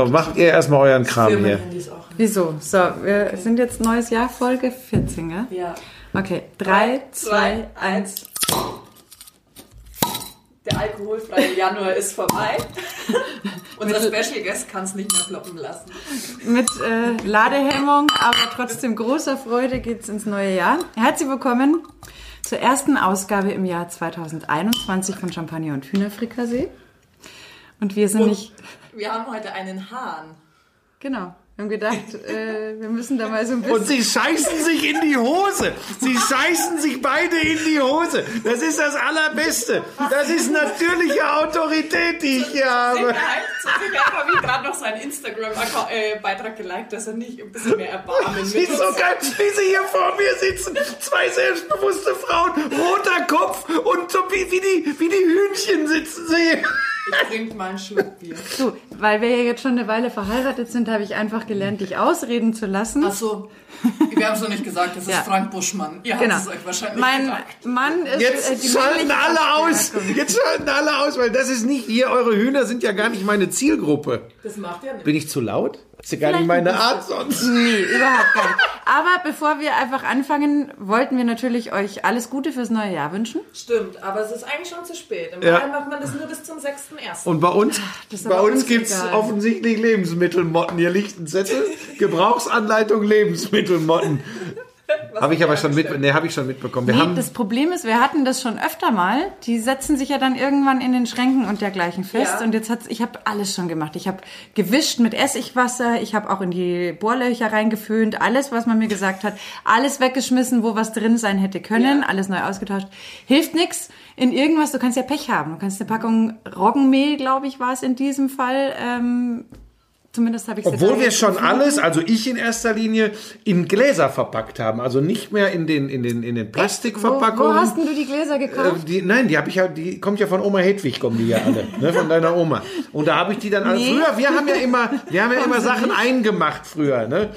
So, macht ihr erstmal euren Kram hier. Auch. Wieso? So, wir sind jetzt neues Jahr, Folge 14, gell? Ja. Okay, 3, 2, 1. Der alkoholfreie Januar ist vorbei. Unser Special Guest kann es nicht mehr floppen lassen. Mit äh, Ladehemmung, aber trotzdem großer Freude geht's ins neue Jahr. Herzlich willkommen zur ersten Ausgabe im Jahr 2021 von Champagner und Hühnerfrikassee. Und wir sind Und nicht... wir haben heute einen Hahn. Genau. Wir haben gedacht, äh, wir müssen da mal so ein bisschen... Und sie scheißen sich in die Hose. Sie scheißen sich beide in die Hose. Das ist das Allerbeste. Das ist natürliche Autorität, die ich hier habe. Sicherheit habe ich gerade noch seinen Instagram-Beitrag geliked, dass er nicht ein bisschen mehr Erbarmen Sie ist so geil, wie sie hier vor mir sitzen. Zwei selbstbewusste Frauen, roter Kopf und so wie, wie, die, wie die Hühnchen sitzen sie. Ich trinke mal einen Schluck Bier. Du, weil wir ja jetzt schon eine Weile verheiratet sind, habe ich einfach gelernt, dich ausreden zu lassen. Achso, wir haben es noch nicht gesagt, das ist Ja. Frank Buschmann. Ihr Genau. habt es euch wahrscheinlich Mein gedacht. Mann ist äh, Jetzt die schalten alle aus. Jetzt schalten alle aus, weil das ist nicht hier. Eure Hühner sind ja gar nicht meine Zielgruppe. Das macht ja nicht. Bin ich zu laut? Das ist ja gar nicht meine Art sonst. Nee, überhaupt gar nicht. Aber bevor wir einfach anfangen, wollten wir natürlich euch alles Gute fürs neue Jahr wünschen. Stimmt, aber es ist eigentlich schon zu spät. Im Ja. Macht man das nur bis zum 6.1. Und bei uns, bei uns uns gibt's egal. offensichtlich Lebensmittelmotten. Hier liegt ein Zettel. Gebrauchsanleitung Lebensmittelmotten. Habe ich aber schon mit, nee, habe ich schon mitbekommen. Wir Nee, haben, das Problem ist, wir hatten das schon öfter mal. Die setzen sich ja dann irgendwann in den Schränken und dergleichen fest. Ja. Und jetzt hat's, ich habe alles schon gemacht. Ich habe gewischt mit Essigwasser, ich habe auch in die Bohrlöcher reingeföhnt, alles, was man mir gesagt hat, alles weggeschmissen, wo was drin sein hätte können, Ja. alles neu ausgetauscht. Hilft nix. In irgendwas, du kannst ja Pech haben. Du kannst eine Packung Roggenmehl, glaube ich, war es in diesem Fall. Ähm, zumindest habe ich obwohl wir schon alles, also ich in erster Linie, in Gläser verpackt haben. Also nicht mehr in den, in den, in den Wo, Plastikverpackungen. wo hast denn du die Gläser Äh, gekauft? die, nein, die habe ich ja, die kommt ja von Oma Hedwig, kommen die ja alle, ne, von deiner Oma. Und da habe ich die dann alle. Nee. Früher, wir haben ja immer, wir haben ja immer Sachen eingemacht früher, ne?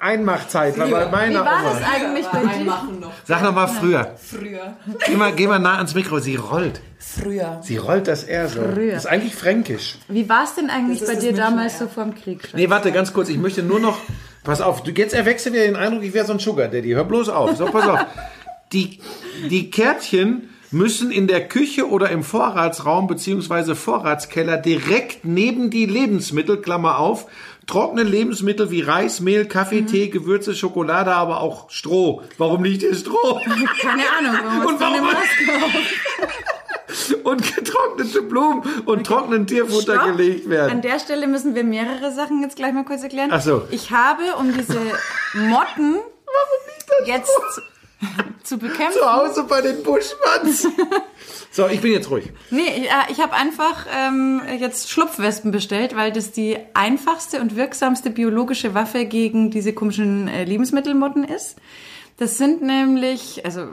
Einmachzeit war bei Wie meiner war Oma. das eigentlich bei Aber dir? einmachen noch. Sag noch mal früher. Früher. Geh mal, geh mal nah ans Mikro. Sie rollt. Früher. Sie rollt das eher so. Früher. Das ist eigentlich fränkisch. Wie war es denn eigentlich bei dir damals so vorm Krieg? Schatz? Nee, warte, ganz kurz. Ich möchte nur noch. Pass auf, du jetzt erwächst du wieder den Eindruck, ich wäre so ein Sugar Daddy. Hör bloß auf. So, pass auf. Die, die Kärtchen müssen in der Küche oder im Vorratsraum beziehungsweise Vorratskeller direkt neben die Lebensmittel, Klammer auf, trockene Lebensmittel wie Reis, Mehl, Kaffee, Mhm. Tee, Gewürze, Schokolade, aber auch Stroh. Warum liegt hier Stroh? Keine Ahnung, warum Und warum-? Und getrocknete Blumen und trockenen Tierfutter Stopp. gelegt werden. An der Stelle müssen wir mehrere Sachen jetzt gleich mal kurz erklären. Ach so. Ich habe, um diese Motten jetzt zu bekämpfen. Zu Hause bei den Buschmanns. So, ich bin jetzt ruhig. Nee, ich, äh, ich habe einfach ähm, jetzt Schlupfwespen bestellt, weil das die einfachste und wirksamste biologische Waffe gegen diese komischen äh, Lebensmittelmotten ist. Das sind nämlich, also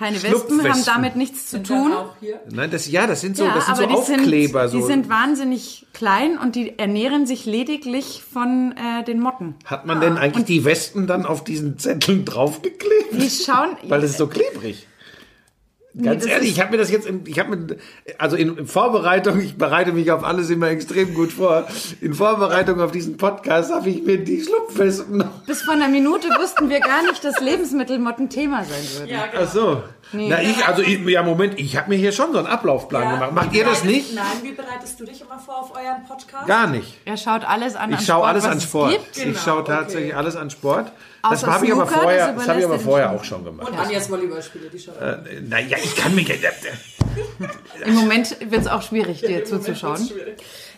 keine Wespen haben damit nichts zu Dann tun. auch hier. Nein, das, ja, das sind so, Ja, das sind so Aufkleber. sind, so. die sind wahnsinnig klein und die ernähren sich lediglich von äh, den Motten. Hat man denn eigentlich die Wespen dann auf diesen Zetteln draufgeklebt? Die schauen, Weil das ist so klebrig. Ganz das ehrlich, ich habe mir das jetzt, in, ich habe mir, also in, in Vorbereitung, ich bereite mich auf alles immer extrem gut vor. In Vorbereitung auf diesen Podcast habe ich mir die Schlupfwespen noch. bis vor einer Minute wussten wir gar nicht, dass Lebensmittelmotten Thema sein würden. Ja, genau. Ach so. Na, ich, also, ich, ja, Moment, ich habe mir hier schon so einen Ablaufplan Ja. gemacht. Macht ihr das nicht? Nein, wie bereitest du dich immer vor auf euren Podcast? Gar nicht. Er schaut alles an. Ich an schaue Sport, alles was an Sport. gibt. Ich Genau, schaue okay. tatsächlich alles an Sport. Das Außer habe ich aber vorher, das das habe ich aber vorher er auch schon gemacht. Und Anjas Volleyballspiele, die schon. Äh, naja, ich kann mich. Im Moment wird es auch schwierig, dir zuzuschauen.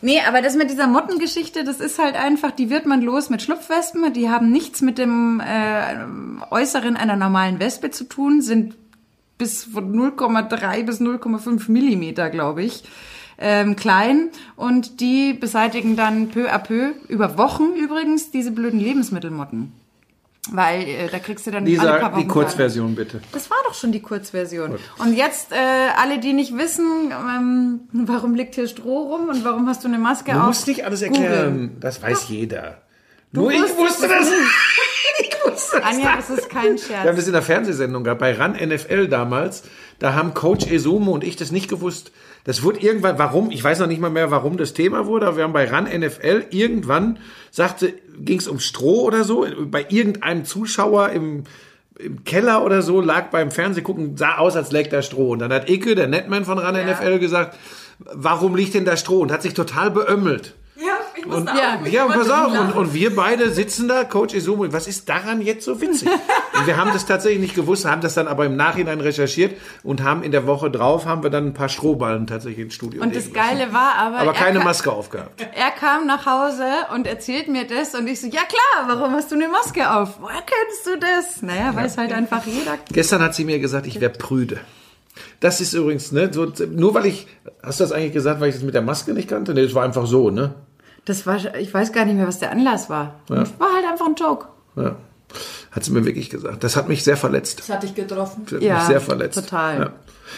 Nee, aber das mit dieser Mottengeschichte, das ist halt einfach, die wird man los mit Schlupfwespen. Die haben nichts mit dem äh, Äußeren einer normalen Wespe zu tun, sind bis von 0,3 bis 0,5 Millimeter, glaube ich, ähm, klein. Und die beseitigen dann peu à peu, über Wochen übrigens, diese blöden Lebensmittelmotten. Weil äh, da kriegst du dann alle Lisa, paar Wochen die Kurzversion bitte. das war doch schon die Kurzversion. Und jetzt äh, alle, die nicht wissen, ähm, warum liegt hier Stroh rum und warum hast du eine Maske Du auf? musst nicht alles erklären. Das weiß jeder. Nur ich wusstest wusste das. ich muss das Anja, das ist kein Wir haben Scherz. das in der Fernsehsendung gehabt, bei RAN NFL damals. Da haben Coach Esumo und ich das nicht gewusst. Das wurde irgendwann, warum, ich weiß noch nicht mal mehr, warum das Thema wurde, aber wir haben bei RAN NFL irgendwann, sagte, ging es um Stroh oder so, bei irgendeinem Zuschauer im, im Keller oder so, lag beim Fernsehgucken, sah aus, als läge da Stroh. Und dann hat Icke, der Netman von RAN NFL, gesagt, warum liegt denn da Stroh? Und hat sich total beömmelt. Ja, ich muss da ja, Ja, und pass auf, und, und wir beide sitzen da, Coach Izumo, was ist daran jetzt so witzig? Und wir haben das tatsächlich nicht gewusst, haben das dann aber im Nachhinein recherchiert und haben in der Woche drauf, haben wir dann ein paar Strohballen tatsächlich ins Studio Und das lassen. Geile war aber, Aber er, keine ka- Maske aufgehabt. er kam nach Hause und erzählt mir das und ich so, ja klar, warum hast du eine Maske auf? Woher kennst du das? Naja, weiß halt einfach jeder. Gestern hat sie mir gesagt, ich wäre prüde. Das ist übrigens, ne, so, nur weil ich, hast du das eigentlich gesagt, weil ich das mit der Maske nicht kannte? Nee, das war einfach so, ne? Das war, ich weiß gar nicht mehr, was der Anlass war. Das war halt einfach ein Joke. Ja. Hat sie mir wirklich gesagt. Das hat mich sehr verletzt. Das hat dich getroffen. Das hat Ja, mich sehr verletzt. total. Ja.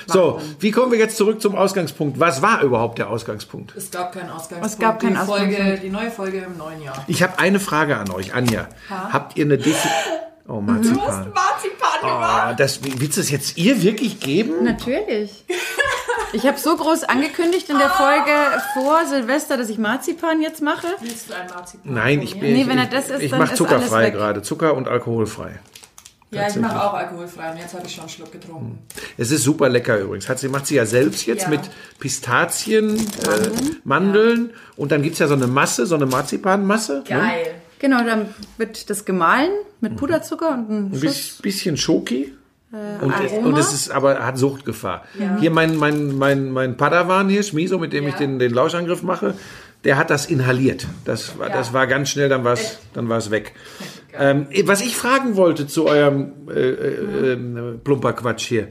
So, wie kommen wir jetzt zurück zum Ausgangspunkt? Was war überhaupt der Ausgangspunkt? Es gab keinen Ausgangspunkt. Es gab keinen die Folge, Ausgangspunkt. Die neue Folge im neuen Jahr. Ich habe eine Frage an euch, Anja. Habt ihr eine Defi Oh. Marzipan. Marzipan gemacht. Oh, das, willst du es jetzt ihr wirklich geben? Natürlich. Ich habe so groß angekündigt in der Folge vor Silvester, dass ich Marzipan jetzt mache. Willst du ein Marzipan? Nein, ich bin. Nee, ich, wenn er das isst, ich dann mache ist zuckerfrei alles weg. gerade. Zucker und alkoholfrei. Ja, ich mache auch alkoholfrei und jetzt habe ich schon einen Schluck getrunken. Es ist super lecker übrigens. Hat sie, macht sie ja selbst jetzt Ja. mit Pistazien, Mandeln, äh, Mandeln. und dann gibt's ja so eine Masse, so eine Marzipanmasse. Ne? Geil. Genau, dann wird das gemahlen mit Puderzucker und ein Ein Schuss. bis- bisschen Schoki. Und, es- Aroma. und es ist aber hat Suchtgefahr. Hier mein, mein, mein, mein Padawan hier, Schmiso, mit dem ich Ja. den, den Lauschangriff mache, der hat das inhaliert. Das war, Ja. das war ganz schnell, dann war es dann war's weg. Ähm, was ich fragen wollte zu eurem äh, äh, äh, plumper Quatsch hier.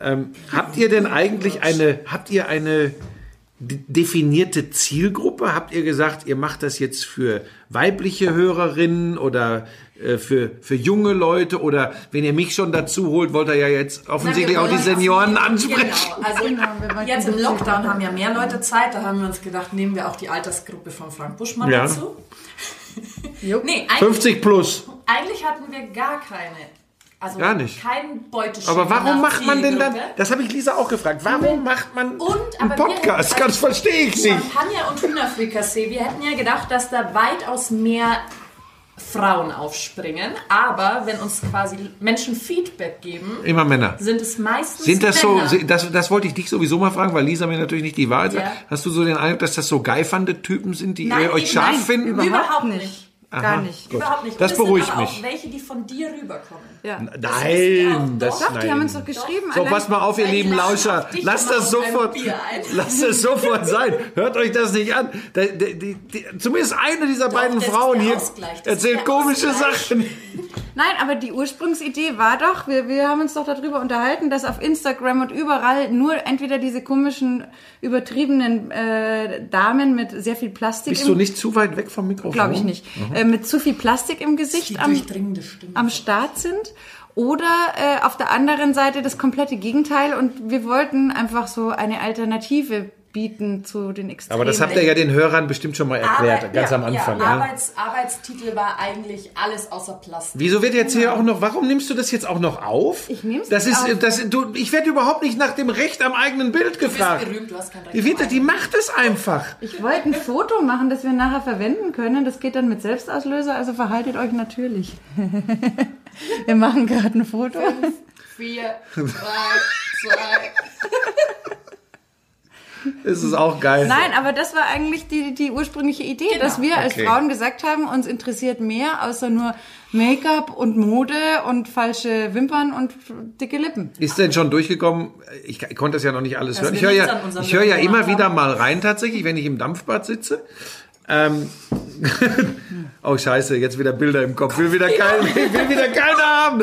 Ähm, habt ihr denn eigentlich eine, habt ihr eine definierte Zielgruppe? Habt ihr gesagt, ihr macht das jetzt für weibliche Hörerinnen oder äh, für, für junge Leute oder wenn ihr mich schon dazu holt, wollt ihr ja jetzt offensichtlich auch die Senioren ansprechen. Genau, also Genau, jetzt im Lockdown haben ja mehr Leute Zeit, da haben wir uns gedacht, nehmen wir auch die Altersgruppe von Frank Buschmann Ja. dazu. Nee, eigentlich, 50 plus. eigentlich hatten wir gar keine. Also Gar nicht. kein Beuteschema. Aber warum macht man denn dann, das habe ich Lisa auch gefragt, warum macht man Und, einen Podcast? hätten- Das verstehe ich nicht. Champagner und Hühnerfrikassee. Wir hätten ja gedacht, dass da weitaus mehr Frauen aufspringen. Aber wenn uns quasi Menschen Feedback geben, Immer Männer. sind es meistens Sind das so, Männer. das, das wollte ich dich sowieso mal fragen, weil Lisa mir natürlich nicht die Wahrheit sagt. Ja. Hast du so den Eindruck, dass das so geifernde Typen sind, die Nein, ihr euch scharf nein. finden? Überhaupt, Überhaupt nicht. Nicht. Gar Aha, nicht. gut. Überhaupt nicht. Das Und es beruhigt sind aber mich. auch welche, die von dir rüberkommen. Ja. Nein, das, Doch, nein. die haben uns doch geschrieben. So, allein- pass mal auf, ihr lieben Lauscher. Lasst das sofort, lasst es sofort sein. Hört euch das nicht an. Die, die, die, zumindest eine dieser beiden das ist Frauen hier das erzählt komische Ausgleich. Sachen. Nein, aber die Ursprungsidee war doch, wir, wir haben uns doch darüber unterhalten, dass auf Instagram und überall nur entweder diese komischen, übertriebenen äh, Damen mit sehr viel Plastik Bist im du nicht zu weit weg vom Mikrofon? glaube ich nicht, äh, mit zu viel Plastik im Gesicht am, am Start sind. Oder äh, auf der anderen Seite das komplette Gegenteil. Und wir wollten einfach so eine Alternative bieten zu den Extremen. Aber das habt ihr ja den Hörern bestimmt schon mal erklärt, Aber- ganz ja, am Anfang. Ja, Ja, Arbeits, Arbeitstitel war eigentlich alles außer Plastik. Wieso wird jetzt hier auch noch, warum nimmst du das jetzt auch noch auf? Ich nehm's das nicht ist, auf. Das, du, ich werde überhaupt nicht nach dem Recht am eigenen Bild Du bist gefragt. berühmt, du hast kein Recht. Die, wird, die macht es einfach. Ich wollte ein Foto machen, das wir nachher verwenden können. Das geht dann mit Selbstauslöser, also verhaltet euch natürlich. wir machen gerade ein Foto. Vier, drei, zwei. Das ist auch geil. Nein, aber das war eigentlich die, die ursprüngliche Idee, Genau. dass wir als Okay. Frauen gesagt haben, uns interessiert mehr außer nur Make-up und Mode und falsche Wimpern und dicke Lippen. Ist denn schon durchgekommen? Ich, ich konnte das ja noch nicht alles Dass hören. Ich höre ja, ich höre ja immer wieder mal rein tatsächlich, wenn ich im Dampfbad sitze. Ähm, oh Scheiße, jetzt wieder Bilder im Kopf. Will wieder kein, will wieder keiner haben.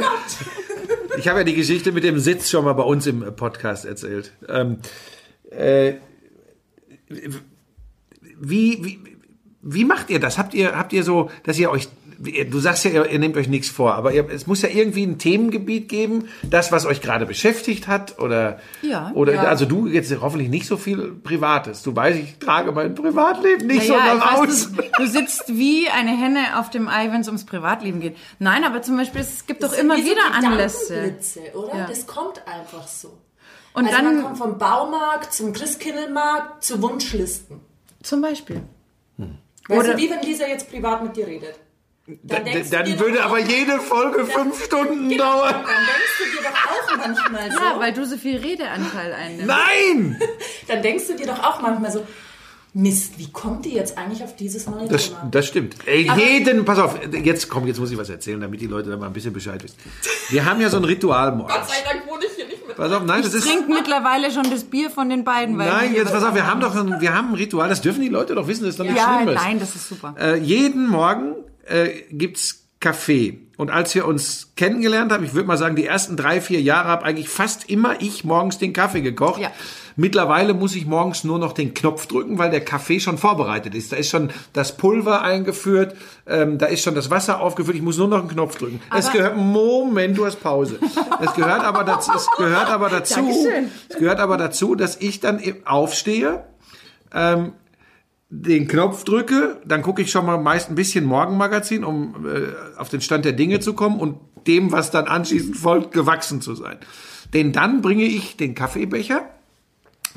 Ich habe ja die Geschichte mit dem Sitz schon mal bei uns im Podcast erzählt. Ähm, äh, wie, wie, wie macht ihr das? Habt ihr, habt ihr so, dass ihr euch du sagst ja, ihr, ihr nehmt euch nichts vor, aber ihr, es muss ja irgendwie ein Themengebiet geben, das, was euch gerade beschäftigt hat oder, Ja. oder Ja. also du jetzt hoffentlich nicht so viel Privates. Du weißt, ich trage mein Privatleben nicht so Naja, nach ich weiß, aus. du, du sitzt wie eine Henne auf dem Ei, wenn es ums Privatleben geht. Nein, aber zum Beispiel, es gibt doch Das sind immer wie so wieder Anlässe. Oder? Ja. Das kommt einfach so. Und also man dann kommt vom Baumarkt zum Christkindlmarkt zu Wunschlisten. zum Beispiel. Weißt Oder- du, wie wenn Lisa jetzt privat mit dir redet? Da- denkst du Dann dir würde doch aber auch- jede Folge fünf Stunden Genau, dauern. Dann denkst du dir doch auch manchmal so. Ja, weil du so viel Redeanteil einnimmst. Nein! dann denkst du dir doch auch manchmal so, Mist, wie kommt die jetzt eigentlich auf dieses neue Das, Thema? das stimmt. Ey, jeden, pass auf, jetzt komm, jetzt muss ich was erzählen, damit die Leute da mal ein bisschen Bescheid wissen. Wir haben ja so ein Ritual morgens. Gott sei Dank wohne ich. Pass auf, nein, das ist. Trinkt mittlerweile schon das Bier von den beiden. Weil Nein, jetzt pass auf, wir haben doch ein, wir haben ein Ritual, das dürfen die Leute doch wissen, das ist doch nichts Ja, Schlimmes. nein, das ist super. Äh, jeden Morgen äh, gibt's Kaffee. Und als wir uns kennengelernt haben, ich würde mal sagen, die ersten drei, vier Jahre habe eigentlich fast immer ich morgens den Kaffee gekocht. Ja. Mittlerweile muss ich morgens nur noch den Knopf drücken, weil der Kaffee schon vorbereitet ist. Da ist schon das Pulver eingeführt, ähm, da ist schon das Wasser aufgefüllt. Ich muss nur noch einen Knopf drücken. es gehört, Moment, du hast Pause. Es gehört aber dazu, es gehört aber dazu, Dankeschön. es gehört aber dazu, dass ich dann aufstehe, den Knopf drücke, dann gucke ich schon mal meist ein bisschen Morgenmagazin, um äh, auf den Stand der Dinge zu kommen und dem, was dann anschließend folgt, gewachsen zu sein. Denn dann bringe ich den Kaffeebecher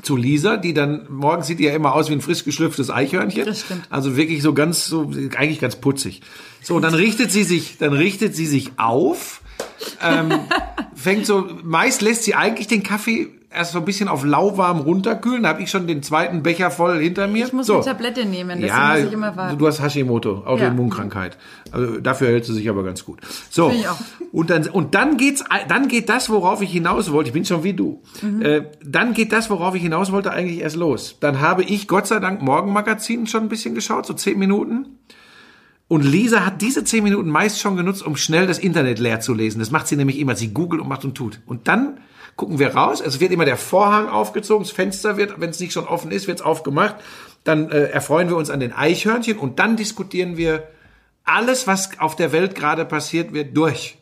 zu Lisa, die dann, morgen sieht die ja immer aus wie ein frisch geschlüpftes Eichhörnchen. Das stimmt. Also wirklich so ganz, so, eigentlich ganz putzig. So, dann richtet sie sich, dann richtet sie sich auf, ähm, fängt so, meist lässt sie eigentlich den Kaffee erst so ein bisschen auf lauwarm runterkühlen. Da habe ich schon den zweiten Becher voll hinter mir. Ich muss so. eine Tablette nehmen, deswegen Ja, muss ich immer warten. du hast Hashimoto, Autoimmunkrankheit. Also dafür hält sie sich aber ganz gut. So. Ich auch. Und dann, und dann geht's, dann geht das, worauf ich hinaus wollte. Ich bin schon wie du. Mhm. Äh, dann geht das, worauf ich hinaus wollte, eigentlich erst los. Dann habe ich Gott sei Dank Morgenmagazin schon ein bisschen geschaut, so zehn Minuten. Und Lisa hat diese zehn Minuten meist schon genutzt, um schnell das Internet leer zu lesen. Das macht sie nämlich immer. Sie googelt und macht und tut. Und dann gucken wir raus. Es wird immer der Vorhang aufgezogen, das Fenster wird, wenn es nicht schon offen ist, wird es aufgemacht. Dann äh, erfreuen wir uns an den Eichhörnchen und dann diskutieren wir alles, was auf der Welt gerade passiert, wird durch.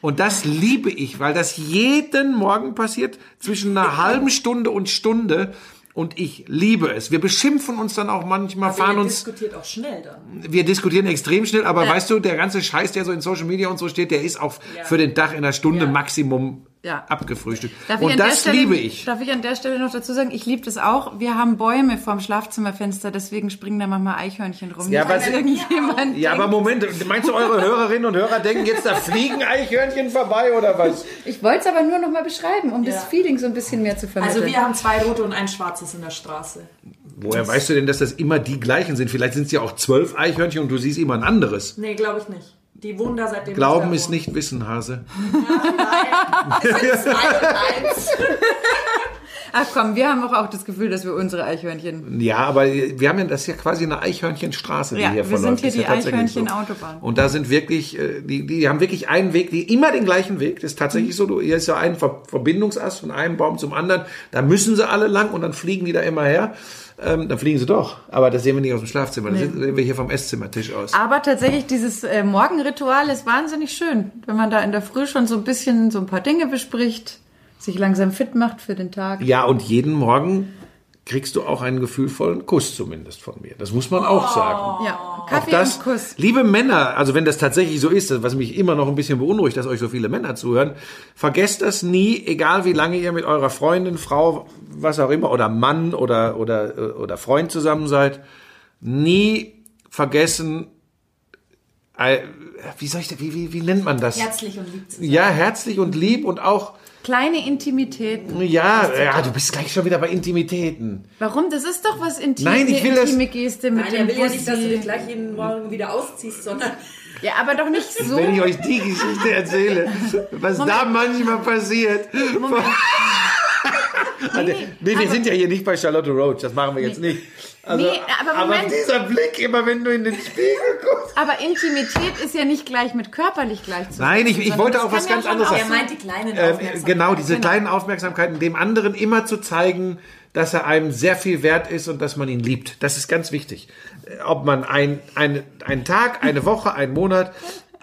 Und das liebe ich, weil das jeden Morgen passiert, zwischen einer halben Stunde und Stunde. Und ich liebe es. Wir beschimpfen uns dann auch manchmal, fahren Ihr uns diskutiert auch schnell dann. wir diskutieren extrem schnell, aber weißt du, der ganze Scheiß, der so in Social Media und so steht, der ist auch für den Tag in einer Stunde Ja. Maximum Ja. abgefrühstückt. Darf ich und an der das Stelle, liebe ich. Darf ich an der Stelle noch dazu sagen, ich liebe das auch. Wir haben Bäume vorm Schlafzimmerfenster, deswegen springen da manchmal Eichhörnchen rum. Ja, was- irgendjemand Ja, aber Moment, meinst du, eure Hörerinnen und Hörer denken jetzt, da fliegen Eichhörnchen vorbei oder was? Ich wollte es aber nur noch mal beschreiben, um Ja. das Feeling so ein bisschen mehr zu vermitteln. Also wir haben zwei rote und ein schwarzes in der Straße. Woher weißt du denn, dass das immer die gleichen sind? Vielleicht sind es ja auch zwölf Eichhörnchen und du siehst immer ein anderes. Nee, glaube ich nicht. Die wohnen da seitdem Glauben ist nicht Wissen, Hase. Es sind zwei und eins. Ach komm, wir haben auch, auch das Gefühl, dass wir unsere Eichhörnchen. Ja, aber wir haben ja, das ist ja quasi eine Eichhörnchenstraße, die Ja, hier wir verläuft. sind hier Ist ja die tatsächlich Eichhörnchenautobahn. Und da sind wirklich, äh, die, die haben wirklich einen Weg, die immer den gleichen Weg. Das ist tatsächlich so. Du, hier ist ja ein Ver Verbindungsast von einem Baum zum anderen. Da müssen sie alle lang und dann fliegen die da immer her. Ähm, dann fliegen sie doch. Aber das sehen wir nicht aus dem Schlafzimmer. Das sehen wir hier vom Esszimmertisch aus. Aber tatsächlich, dieses äh, Morgenritual ist wahnsinnig schön, wenn man da in der Früh schon so ein bisschen so ein paar Dinge bespricht, sich langsam fit macht für den Tag. Ja, und jeden Morgen kriegst du auch einen gefühlvollen Kuss zumindest von mir. Das muss man auch sagen. Ja, Auch Kaffee das, und Kuss. liebe Männer, also wenn das tatsächlich so ist, was mich immer noch ein bisschen beunruhigt, dass euch so viele Männer zuhören, vergesst das nie, egal wie lange ihr mit eurer Freundin, Frau, was auch immer, oder Mann oder, oder, oder Freund zusammen seid, nie vergessen, äh, wie soll ich das, wie, wie, wie nennt man das? Herzlich und lieb zu sein. Ja, herzlich und lieb und auch, Kleine Intimitäten. ja, ja, du bist gleich schon wieder bei Intimitäten. Warum? Das ist doch was Intim Nein, ich will eine das- intime Geste mit Nein, dem er will ja nicht, dass du dich gleich jeden Morgen wieder ausziehst, sondern Ja, aber doch nicht so. Wenn ich euch die Geschichte erzähle, was da manchmal passiert. Also, nee, wir sind ja hier nicht bei Charlotte Roach, das machen wir jetzt nicht. Also, Nee, aber Moment. dieser Blick, immer wenn du in den Spiegel guckst. Aber Intimität ist ja nicht gleich mit körperlich gleichzusetzen. Nein, ich- ich wollte auch was ganz anderes er sagen. so- meint die kleinen Äh, Aufmerksamkeiten. genau, diese Genau. kleinen Aufmerksamkeiten, dem anderen immer zu zeigen, dass er einem sehr viel wert ist und dass man ihn liebt. Das ist ganz wichtig. Ob man ein, ein, einen Tag, eine Woche, einen Monat,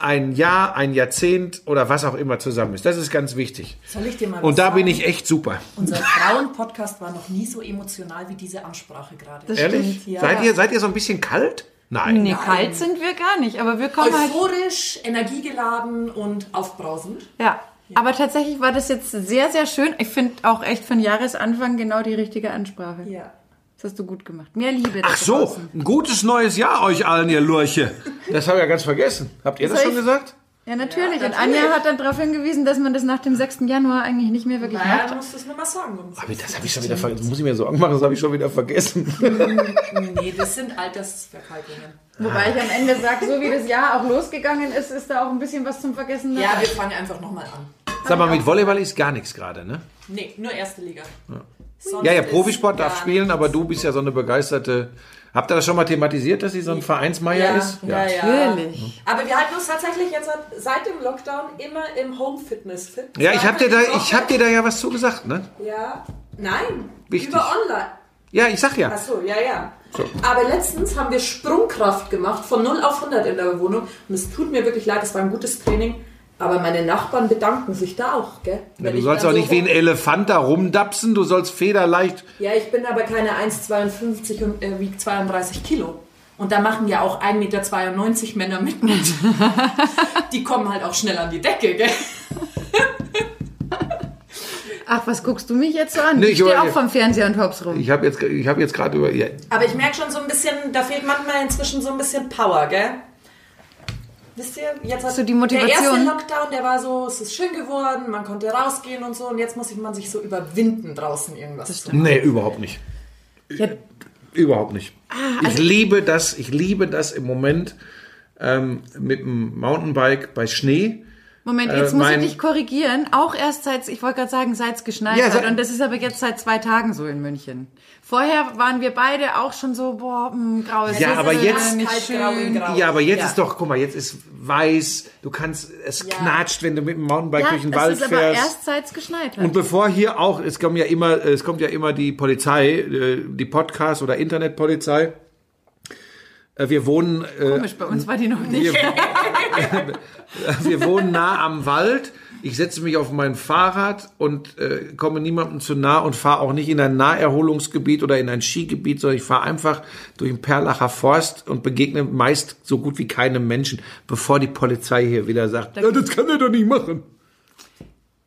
ein Jahr, ein Jahrzehnt oder was auch immer zusammen ist. Das ist ganz wichtig. Soll ich dir mal was Und da sagen? bin ich echt super. Unser Frauen-Podcast war noch nie so emotional wie diese Ansprache gerade. Das Ehrlich? stimmt, ja. Seid ihr, seid ihr so ein bisschen kalt? Nein. Nee, kalt sind wir gar nicht, aber wir kommen halt. Euphorisch, energiegeladen und aufbrausend. Ja. Aber tatsächlich war das jetzt sehr, sehr schön. Ich finde auch echt für den Jahresanfang genau die richtige Ansprache. Ja. Das hast du gut gemacht. Mehr Liebe. Ach so, draußen. ein gutes neues Jahr euch allen, ihr Lurche. Das habe ich ja ganz vergessen. Habt ihr das Soll schon ich- gesagt? Ja, natürlich. Ja, Und natürlich. Anja hat dann darauf hingewiesen, dass man das nach dem 6. Januar eigentlich nicht mehr wirklich Naja, macht. du musst es mir mal sagen. Aber das habe ich schon wieder vergessen. Muss ich mir Sorgen machen, das habe ich schon wieder vergessen. Nee, das sind Altersverkalkungen. Wobei ich am Ende sage, so wie das Jahr auch losgegangen ist, ist da auch ein bisschen was zum Vergessen dabei. Ja, wir fangen einfach nochmal an. Sag mal, mit Volleyball ist gar nichts gerade, ne? Nee, nur erste Liga. Sonst Ja, ja, Profisport darf spielen, aber du bist ja so eine begeisterte. Habt ihr das schon mal thematisiert, dass sie so ein Vereinsmeier ja, ist? Ja, ja. Natürlich. Aber wir halten uns tatsächlich jetzt seit dem Lockdown immer im Home-Fitness fit. Ja, ich hab dir da, ich hab dir da ja was zugesagt, ne? Ja, nein. Wichtig. Über online. Ja, ich sag ja. Ach so, ja, ja. Aber letztens haben wir Sprungkraft gemacht von 0 auf 100 in der Wohnung. Und es tut mir wirklich leid, es war ein gutes Training. Aber meine Nachbarn bedanken sich da auch, gell? Ja, du sollst auch nicht so wie ein Elefant da rumdapsen, du sollst federleicht. Ja, ich bin aber keine 1,52 und äh, wiege 32 Kilo. Und da machen ja auch 1,92 Meter Männer mit. die kommen halt auch schnell an die Decke, gell? Ach, was guckst du mich jetzt so an? Nee, ich stehe auch vom Fernseher und hops rum. Ich habe jetzt, ich hab jetzt gerade über. Ja, Aber ich merke schon so ein bisschen, da fehlt manchmal inzwischen so ein bisschen Power, gell? Wisst ihr, jetzt hat So die Motivation. der erste Lockdown, der war so, es ist schön geworden, man konnte rausgehen und so und jetzt muss man sich so überwinden draußen irgendwas zu nee, überhaupt nicht. Ja, Überhaupt nicht. ich liebe das, ich liebe das im Moment ähm, mit dem Mountainbike bei Schnee. Moment, Äh, jetzt muss mein- ich dich korrigieren. Auch erst seit, ich wollte gerade sagen, seit es geschneit Ja, hat. Und das ist aber jetzt seit zwei Tagen so in München. Vorher waren wir beide auch schon so, boah, mh, graues Ja, aber jetzt- nicht Kalt, grau grau. Ja, aber jetzt Ja. ist doch, guck mal, jetzt ist weiß, du kannst, es Ja. knatscht, wenn du mit dem Mountainbike Ja, durch den das Wald ist aber fährst. erst seit es geschneit hat. Und bevor hier auch, es kommt ja immer, es kommt ja immer die Polizei, äh, die Podcast- oder Internetpolizei. Äh, Wir wohnen, äh, Komisch, bei uns war die noch nicht. wir, wir wohnen nah am Wald. Ich setze mich auf mein Fahrrad und äh, komme niemandem zu nah und fahre auch nicht in ein Naherholungsgebiet oder in ein Skigebiet, sondern ich fahre einfach durch den Perlacher Forst und begegne meist so gut wie keinem Menschen, bevor die Polizei hier wieder sagt, ja, das kann er doch nicht machen.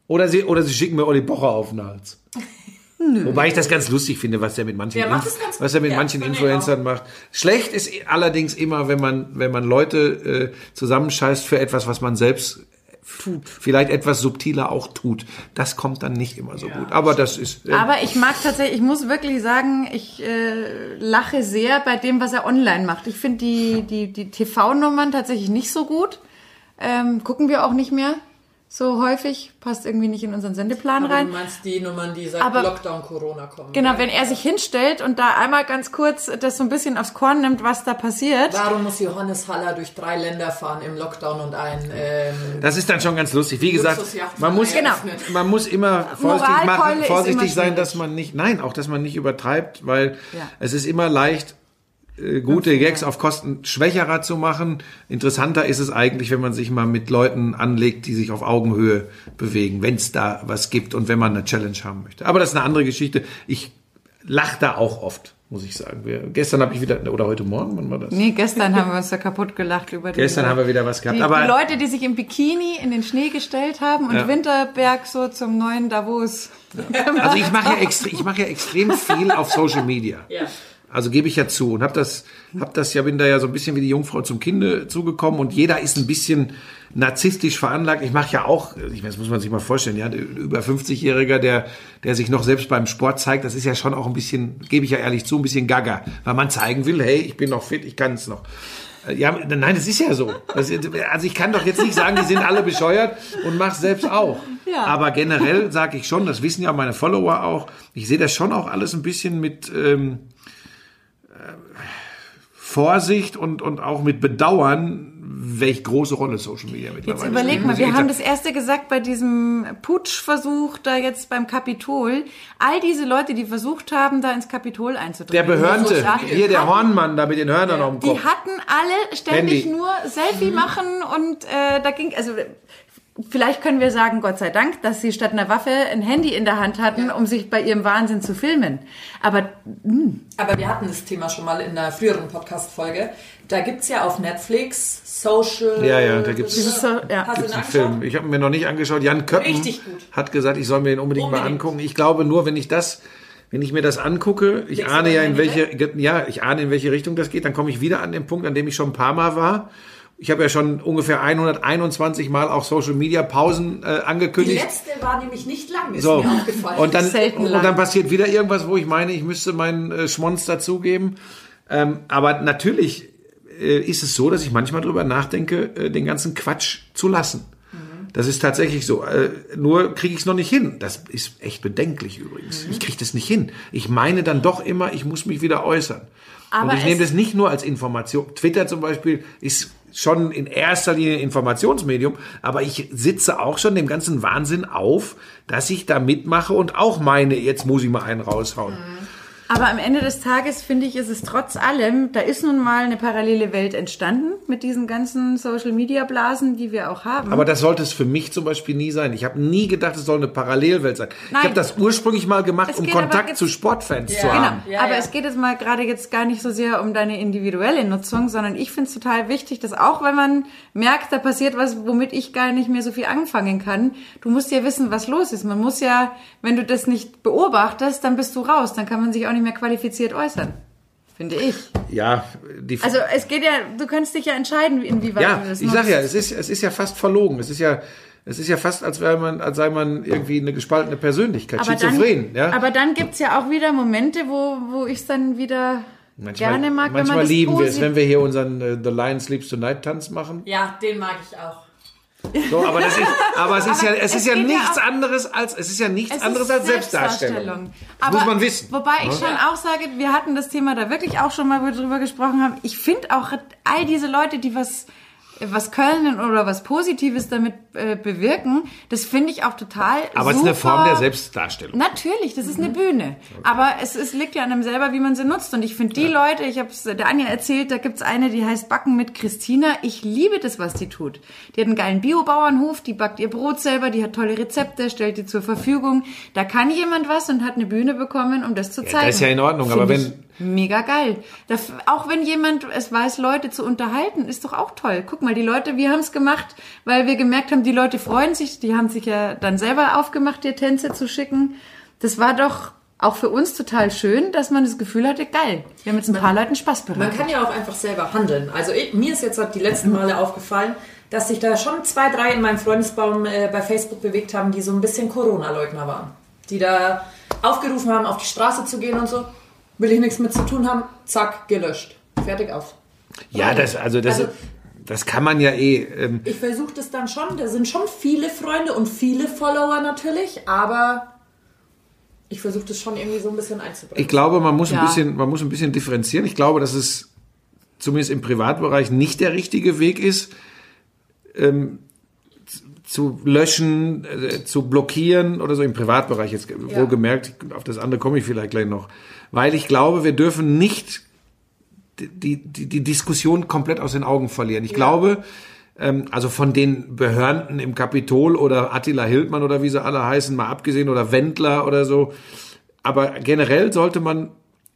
Oder sie, oder sie schicken mir Olli Bocher auf den Hals. Wobei ich das ganz lustig finde, was er mit manchen, das was er mit ja, manchen Influencern macht. Schlecht ist allerdings immer, wenn man, wenn man Leute äh, zusammenscheißt für etwas, was man selbst tut. Vielleicht etwas subtiler auch tut. Das kommt dann nicht immer so gut. Aber das ist. Äh, Aber ich mag tatsächlich, ich muss wirklich sagen, ich äh, lache sehr bei dem, was er online macht. Ich finde die, die, die TV-Nummern tatsächlich nicht so gut. Ähm, gucken wir auch nicht mehr so häufig. Passt irgendwie nicht in unseren Sendeplan Aber rein. du meinst die Nummern, die seit Aber- Lockdown Corona kommen. Genau, wenn er sich hinstellt und da einmal ganz kurz das so ein bisschen aufs Korn nimmt, was da passiert. Warum muss Johannes Haller durch drei Länder fahren im Lockdown und ein ähm, das ist dann schon ganz lustig. Wie gesagt, man muss, Genau. man muss immer vorsichtig, machen, vorsichtig immer sein, schwierig. dass man nicht, nein, auch dass man nicht übertreibt, weil Ja. es ist immer leicht, äh, gute Gags auf Kosten schwächerer zu machen. Interessanter ist es eigentlich, wenn man sich mal mit Leuten anlegt, die sich auf Augenhöhe bewegen, wenn es da was gibt und wenn man eine Challenge haben möchte. Aber das ist eine andere Geschichte. Ich lache da auch oft, muss ich sagen. Wir, gestern habe ich wieder, oder heute Morgen, wann war das? Nee, gestern haben wir uns da kapput gelacht über die Gestern haben wir wieder was gehabt. die, aber die Leute, die sich im Bikini in den Schnee gestellt haben und Ja. Winterberg so zum neuen Davos. Also ich mache ja, extre ich mache ja extrem viel auf Social Media. Ja. Also gebe ich ja zu und habe das, hab das ja bin da ja so ein bisschen wie die Jungfrau zum Kinde zugekommen und jeder ist ein bisschen narzisstisch veranlagt. Ich mache ja auch, ich das muss man sich mal vorstellen, ja, über 50-Jähriger, der, der sich noch selbst beim Sport zeigt, das ist ja schon auch ein bisschen, gebe ich ja ehrlich zu, ein bisschen gaga, weil man zeigen will, hey, ich bin noch fit, ich kann es noch. Äh, Ja, nein, das ist ja so. Das, also ich kann doch jetzt nicht sagen, die sind alle bescheuert und mach selbst auch. Ja. Aber generell sage ich schon, das wissen ja meine Follower auch, ich sehe das schon auch alles ein bisschen mit ähm, äh, Vorsicht und, und auch mit Bedauern, welche große Rolle Social Media mittlerweile Jetzt überleg mal, spielt. wir haben das erste gesagt bei diesem Putschversuch da jetzt beim Kapitol. All diese Leute, die versucht haben, da ins Kapitol Der einzudringen. Behörnte, Ja, hier der Hornmann da mit den Hörnern auf dem Die Kopf. hatten alle ständig Handy. nur Selfie machen und äh, da ging, also vielleicht können wir sagen, Gott sei Dank, dass sie statt einer Waffe ein Handy in der Hand hatten, um sich bei ihrem Wahnsinn zu filmen. Aber Aber wir hatten das Thema schon mal in einer früheren Podcast-Folge. Da gibt's ja auf Netflix Social... Ja, ja, da gibt's- Dieses so- ja. Gibt's einen Film. Ich habe ihn mir noch nicht angeschaut. Jan Köppen hat gesagt, ich soll mir den unbedingt, mal Unbedingt. angucken. Ich glaube nur, wenn ich das, wenn ich mir das angucke, ich Legst ahne ja in welche, ja, ich ahne in welche Richtung das geht, dann komme ich wieder an den Punkt, an dem ich schon ein paar Mal war. Ich habe ja schon ungefähr 121 Mal auch Social Media Pausen äh, Die angekündigt. letzte war nämlich nicht lang, ist So, mir aufgefallen. und dann, Selten und lang. dann passiert wieder irgendwas, wo ich meine, ich müsste meinen äh, Schmonz dazugeben. Ähm, aber natürlich äh, ist es so, dass ich manchmal drüber nachdenke, äh, den ganzen Quatsch zu lassen. Das ist tatsächlich so. Äh, nur kriege ich es noch nicht hin. Das ist echt bedenklich übrigens. Ich kriege das nicht hin. Ich meine dann doch immer, ich muss mich wieder äußern. Aber und ich nehme das nicht nur als Information. Twitter zum Beispiel ist schon in erster Linie Informationsmedium, aber ich sitze auch schon dem ganzen Wahnsinn auf, dass ich da mitmache und auch meine, jetzt muss ich mal einen raushauen. Aber am Ende des Tages finde ich, ist es trotz allem, da ist nun mal eine parallele Welt entstanden mit diesen ganzen Social Media Blasen, die wir auch haben. Aber das sollte es für mich zum Beispiel nie sein. Ich habe nie gedacht, es soll eine Parallelwelt sein. Nein. Ich habe das ursprünglich mal gemacht, Es um Kontakt zu Sportfans zu Ja. haben. Genau, Ja, aber ja. es geht jetzt mal gerade jetzt gar nicht so sehr um deine individuelle Nutzung, sondern ich finde es total wichtig, dass auch wenn man merkt, da passiert was, womit ich gar nicht mehr so viel anfangen kann, du musst ja wissen, was los ist. Man muss ja, wenn du das nicht beobachtest, dann bist du raus, dann kann man sich auch nicht mehr qualifiziert äußern. Finde ich. Ja, die Also es geht ja, du kannst dich ja entscheiden, inwieweit Ja, du das ich nutzt. sag ja, es ist, es ist ja fast verlogen. Es ist ja, es ist ja fast, als wäre man, als sei man irgendwie eine gespaltene Persönlichkeit, aber dann, schizophren. Ja? aber dann gibt's ja auch wieder Momente, wo, wo ich es dann wieder gerne mag, wenn manchmal man das lieben wir es, wenn wir hier unseren äh, The Lion Sleeps Tonight Tanz machen. ja, den mag ich auch. So, aber ist, aber es ist ja, es es ist ja ja nichts auch- anderes als, es ist ja nichts Es anderes als Selbstdarstellung. Aber muss man wissen. Wobei ich schon auch sage, wir hatten das Thema da wirklich auch schon mal drüber gesprochen haben. Ich finde auch all diese Leute, die was was können oder was Positives damit äh, bewirken, das finde ich auch total Aber es ist super. eine Form der Selbstdarstellung. Natürlich, das ist eine Bühne. Aber es, es liegt ja an einem selber, wie man sie nutzt. Und ich finde die Leute, ich habe es der Anja erzählt, da gibt's eine, die heißt Backen mit Christina. Ich liebe das, was die tut. Die hat einen geilen Biobauernhof, die backt ihr Brot selber, die hat tolle Rezepte, stellt die zur Verfügung. Da kann jemand was und hat eine Bühne bekommen, um das zu zeigen. das ist ja in Ordnung, Find aber wenn- Mega geil. Da, auch wenn jemand es weiß, Leute zu unterhalten, ist doch auch toll. Guck mal, die Leute, wir haben es gemacht, weil wir gemerkt haben, die Leute freuen sich, die haben sich ja dann selber aufgemacht, dir Tänze zu schicken. Das war doch auch für uns total schön, dass man das Gefühl hatte, geil, wir haben jetzt ein paar Leuten Spaß Man bereitet. kann ja auch einfach selber handeln. Also ich, mir ist jetzt die letzten Male aufgefallen, dass sich da schon zwei, drei in meinem Freundesbaum äh, bei Facebook bewegt haben, die so ein bisschen Corona-Leugner waren. Die da aufgerufen haben, auf die Straße zu gehen und so. Will ich nichts mit zu tun haben, zack, gelöscht. Fertig aus. Ja, das, also das, Also- das kann man ja eh. Ähm, Ich versuche das dann schon. Da sind schon viele Freunde und viele Follower natürlich, aber ich versuche das schon irgendwie so ein bisschen einzubringen. Ich glaube, man muss, Ja. ein bisschen, man muss ein bisschen differenzieren. Ich glaube, dass es zumindest im Privatbereich nicht der richtige Weg ist, ähm, zu löschen, äh, zu blockieren oder so im Privatbereich jetzt wohlgemerkt. Auf das andere komme ich vielleicht gleich noch. Weil ich glaube, wir dürfen nicht die, die, die Diskussion komplett aus den Augen verlieren. Ich glaube, ähm, also von den Behörden im Kapitol oder Attila Hildmann oder wie sie alle heißen, mal abgesehen oder Wendler oder so. Aber generell sollte man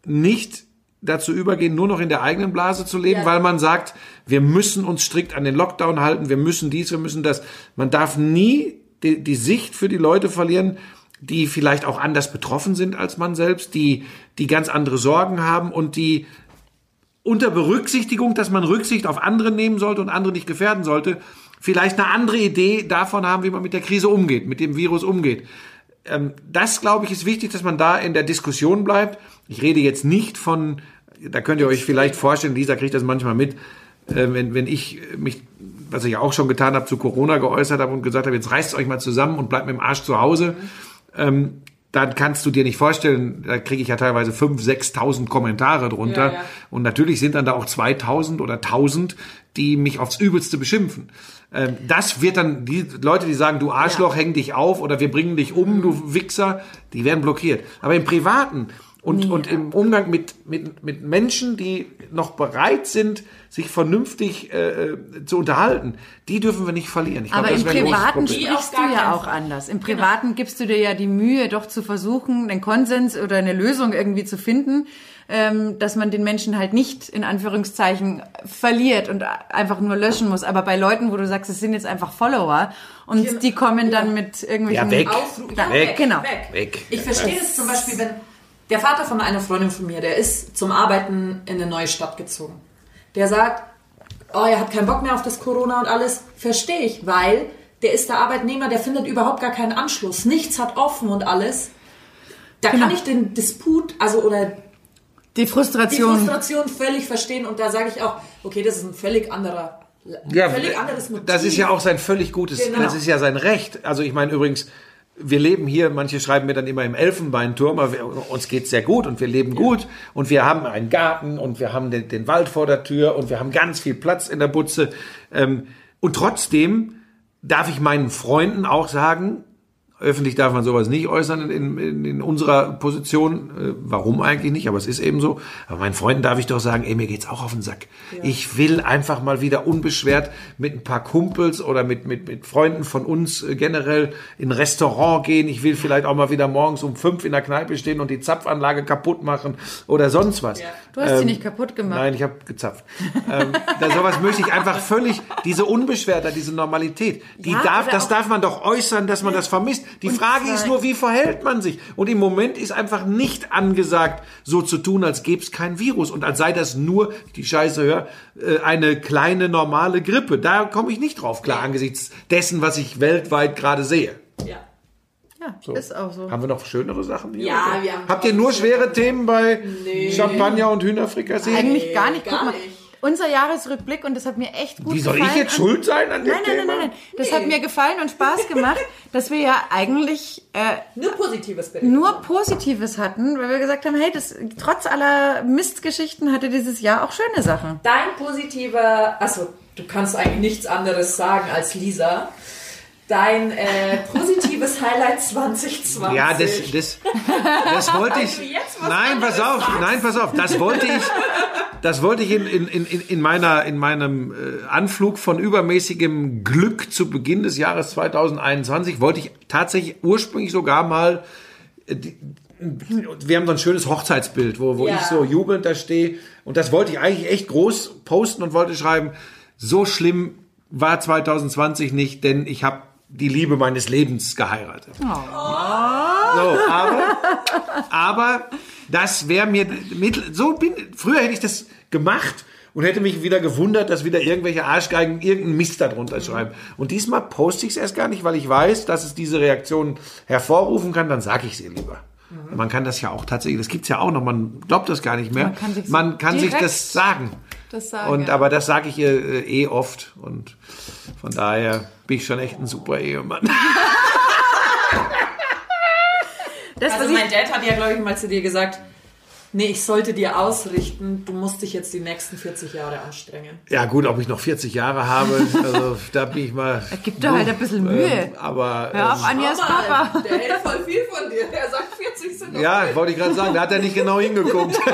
nicht dazu übergehen, nur noch in der eigenen Blase zu leben, Ja. weil man sagt, wir müssen uns strikt an den Lockdown halten, wir müssen dies, wir müssen das. Man darf nie die, die Sicht für die Leute verlieren, die vielleicht auch anders betroffen sind als man selbst, die, die ganz andere Sorgen haben und die unter Berücksichtigung, dass man Rücksicht auf andere nehmen sollte und andere nicht gefährden sollte, vielleicht eine andere Idee davon haben, wie man mit der Krise umgeht, mit dem Virus umgeht. Ähm, das, glaube ich, ist wichtig, dass man da in der Diskussion bleibt. Ich rede jetzt nicht von, da könnt ihr euch vielleicht vorstellen, Lisa kriegt das manchmal mit, äh, wenn, wenn ich mich, was ich auch schon getan habe, zu Corona geäußert habe und gesagt habe, jetzt reißt euch mal zusammen und bleibt mit dem Arsch zu Hause. Ähm, dann kannst du dir nicht vorstellen, da kriege ich ja teilweise 5.000, 6.000 Kommentare drunter. Ja, ja. Und natürlich sind dann da auch 2.000 oder 1.000, die mich aufs Übelste beschimpfen. Ähm, das wird dann, die Leute, die sagen, du Arschloch, häng dich auf oder wir bringen dich um, du Wichser, die werden blockiert. Aber im Privaten und, und im Umgang mit, mit, mit Menschen, die noch bereit sind, sich vernünftig äh, zu unterhalten, die dürfen wir nicht verlieren. Ich glaub, Aber das im Privaten sprichst du ja auch anders. Im Privaten gibst du dir ja die Mühe, doch zu versuchen, einen Konsens oder eine Lösung irgendwie zu finden, ähm, dass man den Menschen halt nicht in Anführungszeichen verliert und einfach nur löschen muss. Aber bei Leuten, wo du sagst, es sind jetzt einfach Follower und Genau. die kommen dann mit irgendwelchen Ja, weg. Aufru ja, Weg. Genau. weg. Weg. Ich verstehe das zum Beispiel, wenn der Vater von einer Freundin von mir, der ist zum Arbeiten in eine neue Stadt gezogen. Der sagt, oh, er hat keinen Bock mehr auf das Corona und alles. Verstehe ich, weil der ist der Arbeitnehmer, der findet überhaupt gar keinen Anschluss. Nichts hat offen und alles. Da Genau. kann ich den Disput, also oder die die Frustration. Frustration völlig verstehen und da sage ich auch, okay, das ist ein völlig anderer, Ja, völlig anderes Motiv. das ist ja auch sein völlig gutes, Genau. das ist ja sein Recht. Also ich meine übrigens, wir leben hier, manche schreiben mir dann immer im Elfenbeinturm, aber wir, uns geht's sehr gut und wir leben gut und wir haben einen Garten und wir haben den, den Wald vor der Tür und wir haben ganz viel Platz in der Butze. Ähm, und trotzdem darf ich meinen Freunden auch sagen, Öffentlich darf man sowas nicht äußern in, in, in unserer Position. Äh, warum eigentlich nicht? Aber es ist eben so. Aber meinen Freunden darf ich doch sagen, ey, mir geht's auch auf den Sack. Ich will einfach mal wieder unbeschwert mit ein paar Kumpels oder mit, mit, mit Freunden von uns äh, generell in ein Restaurant gehen. Ich will vielleicht auch mal wieder morgens um fünf in der Kneipe stehen und die Zapfanlage kaputt machen oder sonst was. Du hast sie nicht kaputt gemacht. Nein, ich habe gezapft. ähm, da sowas möchte ich einfach völlig, diese Unbeschwertheit, diese Normalität, die Ja, darf, das darf man doch äußern, dass man das vermisst. Die Frage ist nur, wie verhält man sich? Und im Moment ist einfach nicht angesagt, so zu tun, als gäbe es kein Virus und als sei das nur, die Scheiße hör, äh, eine kleine normale Grippe. Da komme ich nicht drauf klar, angesichts dessen, was ich weltweit gerade sehe. Ja. Ja, ist auch so. Haben wir noch schönere Sachen hier? Ja, oder? wir haben Habt ihr nur schwere Themen bei Champagner und Hühnerfrikassee? Eigentlich gar nicht. gar Guck mal, nicht. Unser Jahresrückblick und das hat mir echt gut Wie soll gefallen. ich jetzt schuld sein an dem Nein, nein, Thema? nein, nein, nein. Das hat mir gefallen und Spaß gemacht, dass wir ja eigentlich äh, Nur Positives berichten. nur Positives hatten, weil wir gesagt haben, hey, das, trotz aller Mistgeschichten hatte dieses Jahr auch schöne Sachen. Dein positiver, also du kannst eigentlich nichts anderes sagen als Lisa. Dein äh, positives Highlight 2020. Ja, das, das, das wollte ich. Jetzt was Nein, pass auf, sagst. nein, pass auf. Das wollte ich. Das wollte ich in, in, in, in meiner, in meinem äh, Anflug von übermäßigem Glück zu Beginn des Jahres 2021 wollte ich tatsächlich ursprünglich sogar mal. äh, die- Wir haben so ein schönes Hochzeitsbild, wo, wo Ja. ich so jubelnd da stehe. Und das wollte ich eigentlich echt groß posten und wollte schreiben, so schlimm war 2020 nicht, denn ich habe die Liebe meines Lebens geheiratet. So, aber, aber das wäre mir mit, so bin, früher hätte ich das gemacht und hätte mich wieder gewundert, dass wieder irgendwelche Arschgeigen irgendeinen Mist darunter schreiben. Und diesmal poste ich es erst gar nicht, weil ich weiß, dass es diese Reaktion hervorrufen kann, dann sage ich sie lieber. Man kann das ja auch tatsächlich, das gibt's ja auch noch, man glaubt das gar nicht mehr. Man kann sich's man kann sich das sagen. das sagen, Und ja. aber das sage ich ihr äh, eh oft und von daher bin ich schon echt ein super Ehemann. Das, Also mein Dad hat ja, glaube ich, mal zu dir gesagt, nee, ich sollte dir ausrichten, du musst dich jetzt die nächsten 40 Jahre anstrengen. Ja gut, ob ich noch 40 Jahre habe, also da bin ich mal. gib dir halt ein bisschen Mühe. Ähm, aber Hör auf, ähm, Anjas Papa. der hält voll viel von dir. Er sagt 40 sind noch ja, wollte ich gerade sagen, da hat er nicht genau hingeguckt.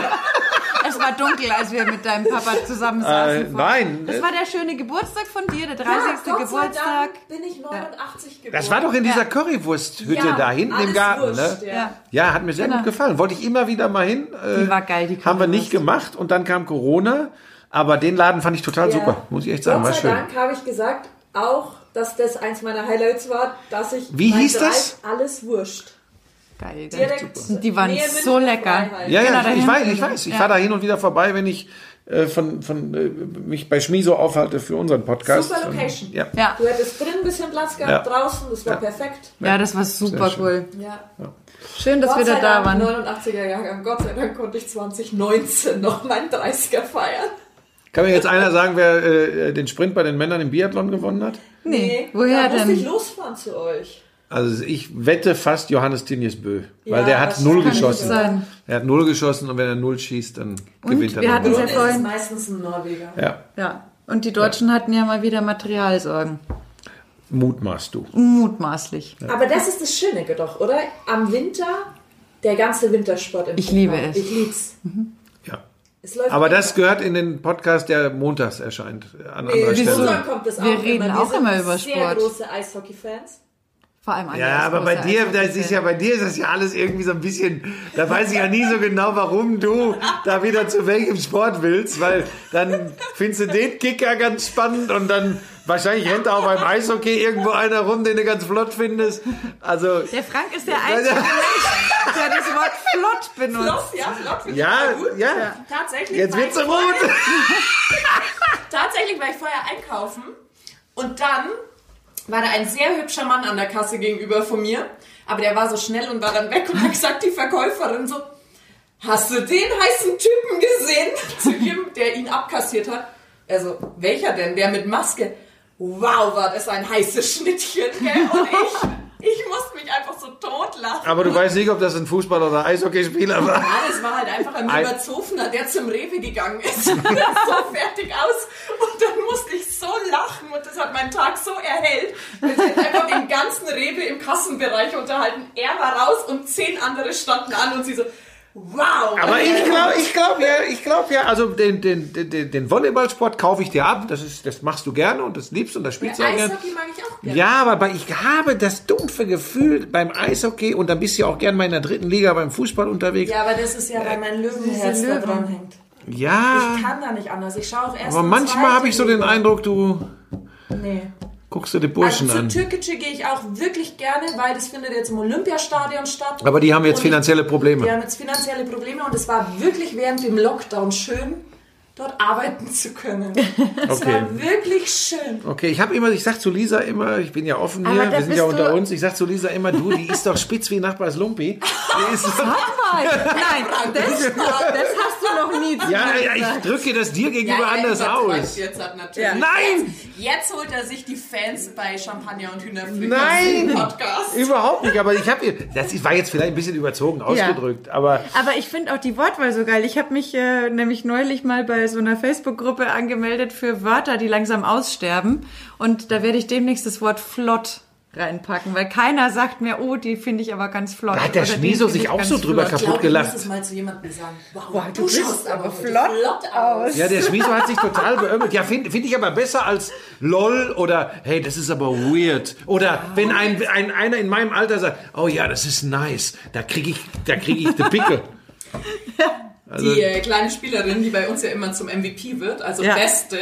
Es war dunkel, als wir mit deinem Papa zusammen äh, saßen. nein, Das war der schöne Geburtstag von dir, der 30. Ja, Gott sei Geburtstag. Dank bin ich 89 geboren. das war doch in dieser Ja. Currywursthütte Ja, da hinten im Garten, wurscht, ne? ja. Ja. Hat mir sehr gut gefallen. Wollte ich immer wieder mal hin. Äh, Die war geil, die Haben wir nicht gemacht und dann kam Corona. Aber den Laden fand ich total Ja. super, muss ich echt sagen, war Gott sei schön. Dank habe ich gesagt, auch, dass das eins meiner Highlights war, dass ich Wie mein hieß Drive das? alles wurscht. Geil. Direkt Die waren Nähe so lecker. Ja, Genau, ja, ich, ich weiß, ich weiß. Ich Ja. fahre da hin und wieder vorbei, wenn ich äh, von, von äh, mich bei Schmiso aufhalte für unseren Podcast. Super Und- Location. Ja. Ja. Du hättest drin ein bisschen Platz gehabt, Ja. draußen, das war perfekt. ja, das war super schön. cool. Ja. Schön, dass wir Gott sei da da waren. 89er Jahrgang, Gott sei Dank konnte ich 2019 noch meinen 30er feiern. Kann mir jetzt einer sagen, wer äh, den Sprint bei den Männern im Biathlon gewonnen hat? Nee, woher da musste ich denn? losfahren zu euch. Also ich wette fast Johannes Tinius Bö, weil Ja, der hat das null kann geschossen. Er hat null geschossen und wenn er null schießt, dann gewinnt er. wir hatten ja Und vorhin- ist meistens ein Norweger. Ja, Ja. Und die Deutschen hatten ja mal wieder Materialsorgen. mutmaßt du. Mutmaßlich. Aber das ist das Schöne doch, oder? Am Winter, der ganze Wintersport im Ich liebe Fußball. es. Ich lieb's. Ja. Es läuft Aber das gehört in den Podcast, der montags erscheint. An Nee, anderer in Stelle. kommt es Wir auch reden immer. auch sind immer über sehr Sport. große Eishockey-Fans. Vor allem alle Ja, aber bei dir, das Eishockey-Fans. ist ja, bei dir ist das ja alles irgendwie so ein bisschen, da weiß ich ja nie so genau, warum du da wieder zu welchem Sport willst, weil dann findest du den Kicker ganz spannend und dann wahrscheinlich rennt auch beim Eishockey irgendwo einer rum, den du ganz flott findest. Also, Der Frank ist der einzige Mensch, der das Wort flott benutzt. Flott, ja, flott. ja, gut. ja, Tatsächlich. jetzt wird's so gut. Tatsächlich war ich vorher einkaufen und dann war da ein sehr hübscher Mann an der Kasse gegenüber von mir, aber der war so schnell und war dann weg und hat gesagt, die Verkäuferin so, hast du den heißen Typen gesehen? Zu ihm, der ihn abkassiert hat. Also, welcher denn? Der mit Maske. Wow, war das ein heißes Schnittchen, gell? Und ich, ich musste mich einfach so totlachen. Aber du weißt nicht, ob das ein Fußball- oder Eishockeyspieler war. Ja, das war halt einfach ein Überzofener, der zum Rewe gegangen ist. so fertig aus. Und dann musste ich so lachen und das hat meinen Tag so erhellt. Wir sind einfach den ganzen Rewe im Kassenbereich unterhalten. Er war raus und zehn andere standen an und sie so, wow. Aber ich glaube, ich glaube ja, ich glaube ja, also den, den, den, den Volleyballsport kaufe ich dir ab. Das ist, das machst du gerne und das liebst und das spielst du auch gerne. Eishockey mag ich auch gerne. Ja, aber bei- ich habe das dumpfe Gefühl beim Eishockey und dann bist du ja auch gern mal in der dritten Liga beim Fußball unterwegs. Ja, aber das ist ja, weil mein Löwenherz da Löwen. dran hängt. Ja, Ich kann da nicht anders. Ich schaue auch erst aber manchmal habe ich so den. Eindruck, du Nee. Guckst dir die Also Burschen zu an. Türkische gehe ich auch wirklich gerne, weil das findet jetzt im Olympiastadion statt. Aber die haben jetzt Und finanzielle Probleme. Wir haben jetzt finanzielle Probleme und es war wirklich während dem Lockdown schön, dort arbeiten zu können. Es Okay. war wirklich schön. Okay, ich habe immer, ich sag zu Lisa immer, ich bin ja offen hier, wir sind ja unter uns, ich sag zu Lisa immer, du, die ist doch spitz wie Nachbars Lumpi. Die ist doch, Nein, das, das hast du noch nie zu ja, ja, ich drücke das dir gegenüber anders aus. Jetzt hat natürlich. Ja. Nein! Jetzt holt er sich die Fans bei Champagner und Hühnerfrikassee Nein! Podcast. Überhaupt nicht, aber ich habe, das war jetzt vielleicht ein bisschen überzogen ausgedrückt, aber Aber ich finde auch die Wortwahl so geil. Ich habe mich äh, nämlich neulich mal bei so einer Facebook-Gruppe angemeldet für Wörter, die langsam aussterben. Und da werde ich demnächst das Wort flott reinpacken, weil keiner sagt mir, oh, die finde ich aber ganz flott. Da hat der Schmieso sich ich auch so drüber flott. Ich kaputt gelacht. musst es mal zu jemandem sagen. Wow, Boah, du, du schaust aber aber flott flott aus. Ja, der Schmieso hat sich total beömmelt. Ja, finde find ich aber besser als LOL oder hey, das ist aber weird. Oder wenn ein, ein einer in meinem Alter sagt, oh ja, das ist nice, da kriege ich, da kriege ich die Picke. Also, Die äh, kleine Spielerin, die bei uns ja immer zum MVP wird, also Ja. Beste,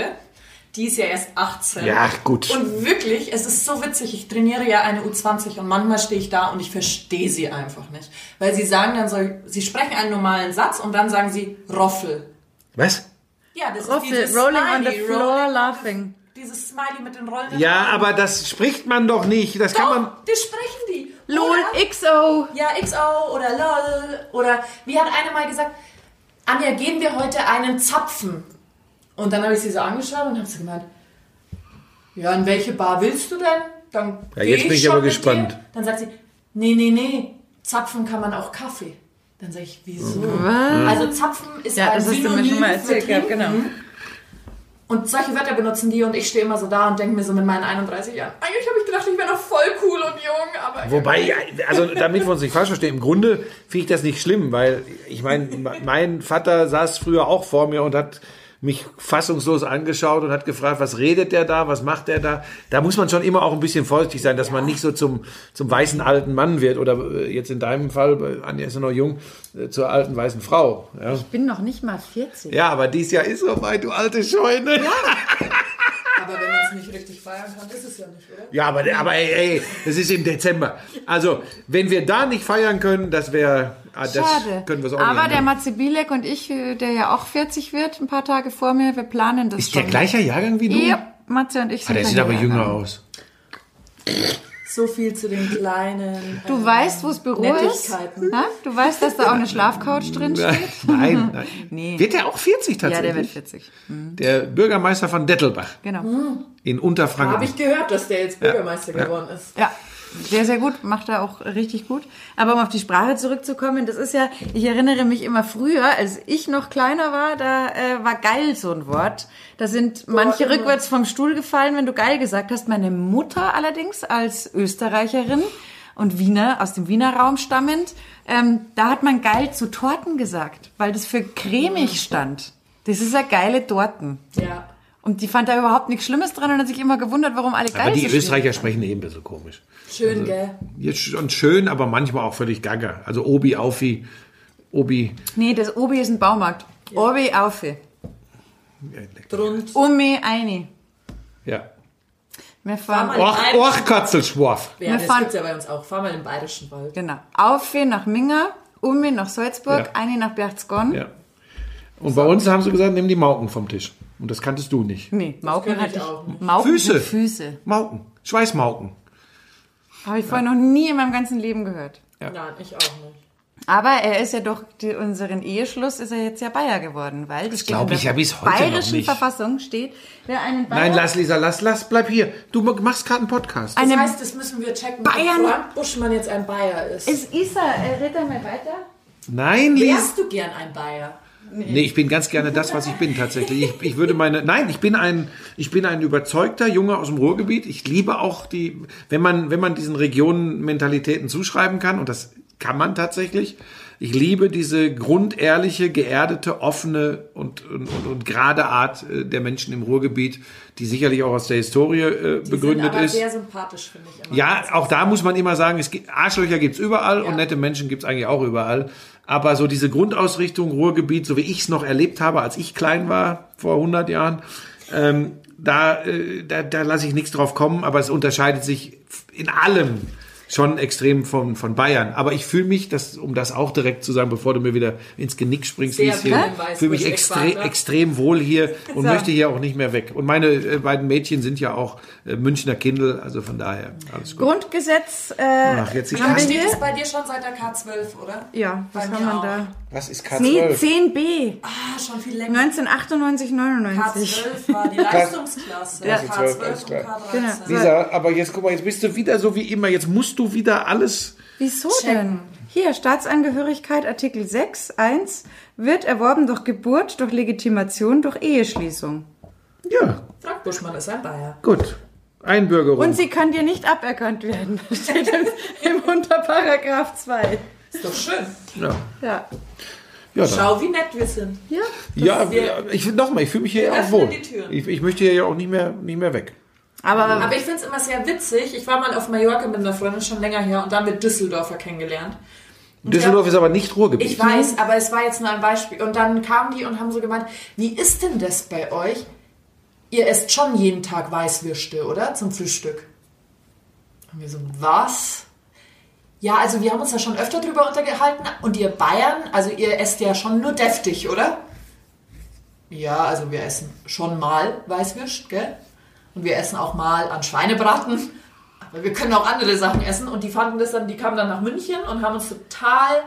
die ist ja erst 18. Ja, gut. Und wirklich, es ist so witzig, ich trainiere ja eine U20 und manchmal stehe ich da und ich verstehe sie einfach nicht. Weil sie sagen dann so, sie sprechen einen normalen Satz und dann sagen sie Roffel. Was? Ja, das Roffel, ist dieses rolling on the Smiley, floor, rolling- laughing. Dieses Smiley mit den rollenden Ja, Augen. aber das spricht man doch nicht. Das kann Doch, man. das sprechen die. LOL, Oder- XO. Ja, XO oder LOL. Oder wie hat eine mal gesagt, Anja, gehen wir heute einen Zapfen? Und dann habe ich sie so angeschaut und habe sie gemeint, ja, in welche Bar willst du denn? Dann Ja, jetzt bin ich schon aber gespannt. Dir. Dann sagt sie, nee, nee, nee, zapfen kann man auch Kaffee. Dann sage ich, wieso? Also zapfen ist Ja, ein das hast du mir Synonym schon mal für erzählt gehabt, trinken. genau. Und solche Wörter benutzen die und ich stehe immer so da und denke mir so mit meinen 31 Jahren, eigentlich habe ich gedacht, ich wäre noch voll cool und jung, aber... Wobei, also damit wir uns nicht falsch verstehen, im Grunde finde ich das nicht schlimm, weil ich meine, mein Vater saß früher auch vor mir und hat mich fassungslos angeschaut und hat gefragt, was redet der da, was macht der da? Da muss man schon immer auch ein bisschen vorsichtig sein, dass man nicht so zum, zum weißen alten Mann wird oder äh, jetzt in deinem Fall, bei Anja ist ja noch jung, äh, zur alten weißen Frau. Ja, Ich bin noch nicht mal 40. ja aber dies Jahr ist so weit, du alte Scheune. Ja, Aber wenn man es nicht richtig feiern kann, ist es ja nicht, oder? ja aber, aber ey, ey, es ist im Dezember. Also, wenn wir da nicht feiern können, das wäre, ah, das Schade. können wir es auch Aber nicht der. Matze Bielek und ich, äh, der ja auch 40 wird, ein paar Tage vor mir, wir planen das Ist schon. der gleicher Jahrgang wie du? Ja, Matze und ich Ah, sind der sieht aber jünger Jahrgang. aus. So viel zu den kleinen. Du weißt, wo das Büro ist? Na? Du weißt, dass da auch eine Schlafcouch drin steht? Nein, nein. Nee. Wird der auch 40 Ja, tatsächlich? der wird 40. Der Bürgermeister von Dettelbach Genau. in Unterfranken. Habe ich gehört, dass der jetzt Bürgermeister geworden ist. Ja. Sehr, sehr gut, macht er auch richtig gut. Aber um auf die Sprache zurückzukommen, das ist ja, ich erinnere mich immer früher, als ich noch kleiner war, da äh, war geil so ein Wort. Da sind manche immer. rückwärts vom Stuhl gefallen, wenn du geil gesagt hast. Meine Mutter allerdings als Österreicherin und Wiener, aus dem Wiener Raum stammend, ähm, da hat man geil zu Torten gesagt, weil das für cremig stand. Das ist ja geile Torten. Ja. Und die fand da überhaupt nichts Schlimmes dran und hat sich immer gewundert, warum alle geil Aber die Österreicher sprechen eben ein bisschen komisch. Schön, gell? Ja, schon schön, aber manchmal auch völlig gaga. Also Obi, Aufi, Obi. Nee, das Obi ist ein Baumarkt. Obi Aufe. Drund. Umi Eini. Ja. Wir fahren, Och, och Katzelschwarf. Ja, Wir das fahren- gibt's ja bei uns auch. Fahr mal im Bayerischen Wald. genau. Aufe nach Minga, Umi nach Salzburg, Ja. Eini nach Berchtesgaden. Ja. Und bei uns haben sie gesagt, nimm die Mauken vom Tisch. Und das kanntest du nicht. Nee, Mauken hatte ich. Mauken Füße. Füße. Mauken. Schweißmauken. Habe ich vorher noch nie in meinem ganzen Leben gehört. Ja. Nein, ich auch nicht. Aber er ist ja durch die, unseren Eheschluss ist er jetzt ja Bayer geworden, weil das, steht glaub in ich der ja bis heute noch bayerischen nicht. Verfassung steht, wer einen Bayer, Nein, lass, Lisa, lass, lass, bleib hier. Du machst gerade einen Podcast. Das Eine- heißt, das müssen wir checken, Bayern- ob Buschmann jetzt ein Bayer ist. ist Isa, äh, red einmal weiter. Nein, Lisa. Wärst du gern ein Bayer? Nee, ich bin ganz gerne das, was ich bin tatsächlich. Ich, ich würde meine, nein, ich bin ein, ich bin ein überzeugter Junge aus dem Ruhrgebiet. Ich liebe auch die, wenn man, wenn man diesen Regionen Mentalitäten zuschreiben kann, und das kann man tatsächlich. Ich liebe diese grundehrliche, geerdete, offene und, und, und, und gerade Art äh, der Menschen im Ruhrgebiet, die sicherlich auch aus der Historie äh, Die begründet sind aber ist. sehr sympathisch, finde ich. Immer. Ja, auch da muss man immer sagen, es gibt, Arschlöcher gibt's überall und Ja. nette Menschen gibt's eigentlich auch überall. Aber so diese Grundausrichtung Ruhrgebiet, so wie ich es noch erlebt habe, als ich klein war, vor 100 Jahren, ähm, da, äh, da, da lasse ich nichts drauf kommen, aber es unterscheidet sich in allem schon extrem von, von Bayern. Aber ich fühle mich, das, um das auch direkt zu sagen, bevor du mir wieder ins Genick springst, Weißwurst fühle mich extre extrem wohl hier und So. möchte hier auch nicht mehr weg. Und meine äh, beiden Mädchen sind ja auch äh, Münchner Kindel, also von daher alles gut. Grundgesetz, äh, Ach, jetzt ich haben wir Steht es bei dir schon seit der K12, oder? Ja, was Bei haben mir wir auch. da? Was ist Nee, K12? 10b. Ah, schon viel länger. 1998, 99. K12 war die Leistungsklasse. Ja. K12 alles und klar. K13. Genau. Lisa, aber jetzt guck mal, jetzt bist du wieder so wie immer. Jetzt musst du wieder alles. Wieso Checken. denn? Hier, Staatsangehörigkeit, Artikel 6, 1, wird erworben durch Geburt, durch Legitimation, durch Eheschließung. Ja, Frank Buschmann ist ein Bayer. gut. Einbürgerung. Und sie kann dir nicht aberkannt werden. Steht im, im Unterparagraph 2. Ist doch schön. ja, Ja. ja. Schau, wie nett wir sind. Ja. ja, wir- ich nochmal, ich fühle mich hier auch wohl. die Türen. Ich, ich möchte hier ja auch nicht mehr, nicht mehr weg. Aber, Aber ich finde es immer sehr witzig. Ich war mal auf Mallorca mit einer Freundin schon länger her und da haben wir Düsseldorfer kennengelernt. Und Düsseldorf ja, ist aber nicht Ruhrgebiet. Ich weiß, aber es war jetzt nur ein Beispiel. Und dann kamen die und haben so gemeint, wie ist denn das bei euch? Ihr esst schon jeden Tag Weißwürste, oder? Zum Frühstück. Und wir so, was? Ja, also wir haben uns da schon öfter drüber untergehalten. Und ihr Bayern, also ihr esst ja schon nur deftig, oder? Ja, also wir essen schon mal Weißwürst, gell? Und wir essen auch mal an Schweinebraten. Aber wir können auch andere Sachen essen. Und die fanden das dann, die kamen dann nach München und haben uns total,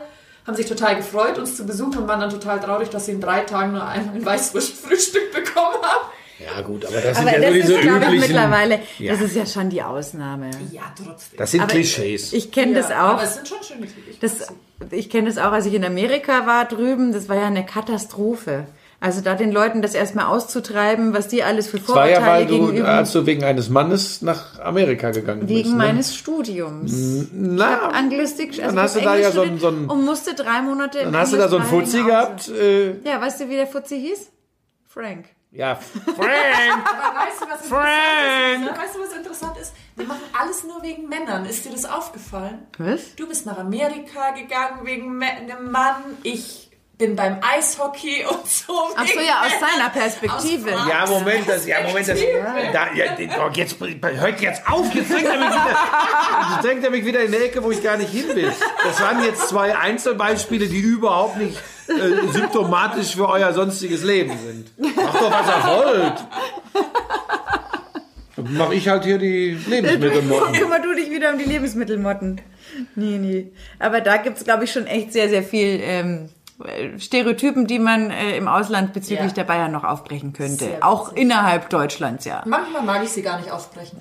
haben sich total gefreut, uns zu besuchen und waren dann total traurig, dass sie in drei Tagen nur ein, ein Weißwurstfrühstück bekommen haben. Ja, gut, aber das aber sind ja das so diese ist, glaube ich, üblichen. mittlerweile, Ja. das ist ja schon die Ausnahme. Ja, trotzdem. Das sind Aber Klischees. Ich kenne ja, das auch. Aber es sind schon schöne Klischees. Das, ich kenne das auch, als ich in Amerika war drüben, das war ja eine Katastrophe. Also da den Leuten das erstmal auszutreiben, was die alles für Das war ja, Vorurteile weil du, gegenüber als du wegen eines Mannes nach Amerika gegangen wegen bist. Ne? meines Studiums. Na, Anglistik, also Dann hast du da ja Englisch so ein- studiert so ein- und musste drei Monate im dann hast du da so einen Fuzzi gehabt. Äh, Ja, weißt du, wie der Fuzzi hieß? Frank. ja, Frank. Aber weißt du, was Frank! interessant ist? Weißt du, was interessant ist? Wir machen alles nur wegen Männern. Ist dir das aufgefallen? Was? Du bist nach Amerika gegangen wegen einem Mann. Ich bin beim Eishockey und so. Ach so, ja, aus seiner Perspektive. Aus Ja, Moment, das, ja, Moment, das, da, ja, oh, jetzt, hört jetzt auf, jetzt drängt er mich wieder, jetzt drängt er mich wieder in die Ecke, wo ich gar nicht hin will. Das waren jetzt zwei Einzelbeispiele, die überhaupt nicht äh, symptomatisch für euer sonstiges Leben sind. Macht doch, was ihr wollt. Dann mach ich halt hier die Lebensmittelmotten. Kümmer du dich wieder um die Lebensmittelmotten. Nee, nee. Aber da gibt's, glaube ich, schon echt sehr, sehr viel ähm, Stereotypen, die man äh, im Ausland bezüglich Ja. der Bayern noch aufbrechen könnte. Sehr Auch innerhalb Deutschlands, ja. Manchmal mag ich sie gar nicht aufbrechen.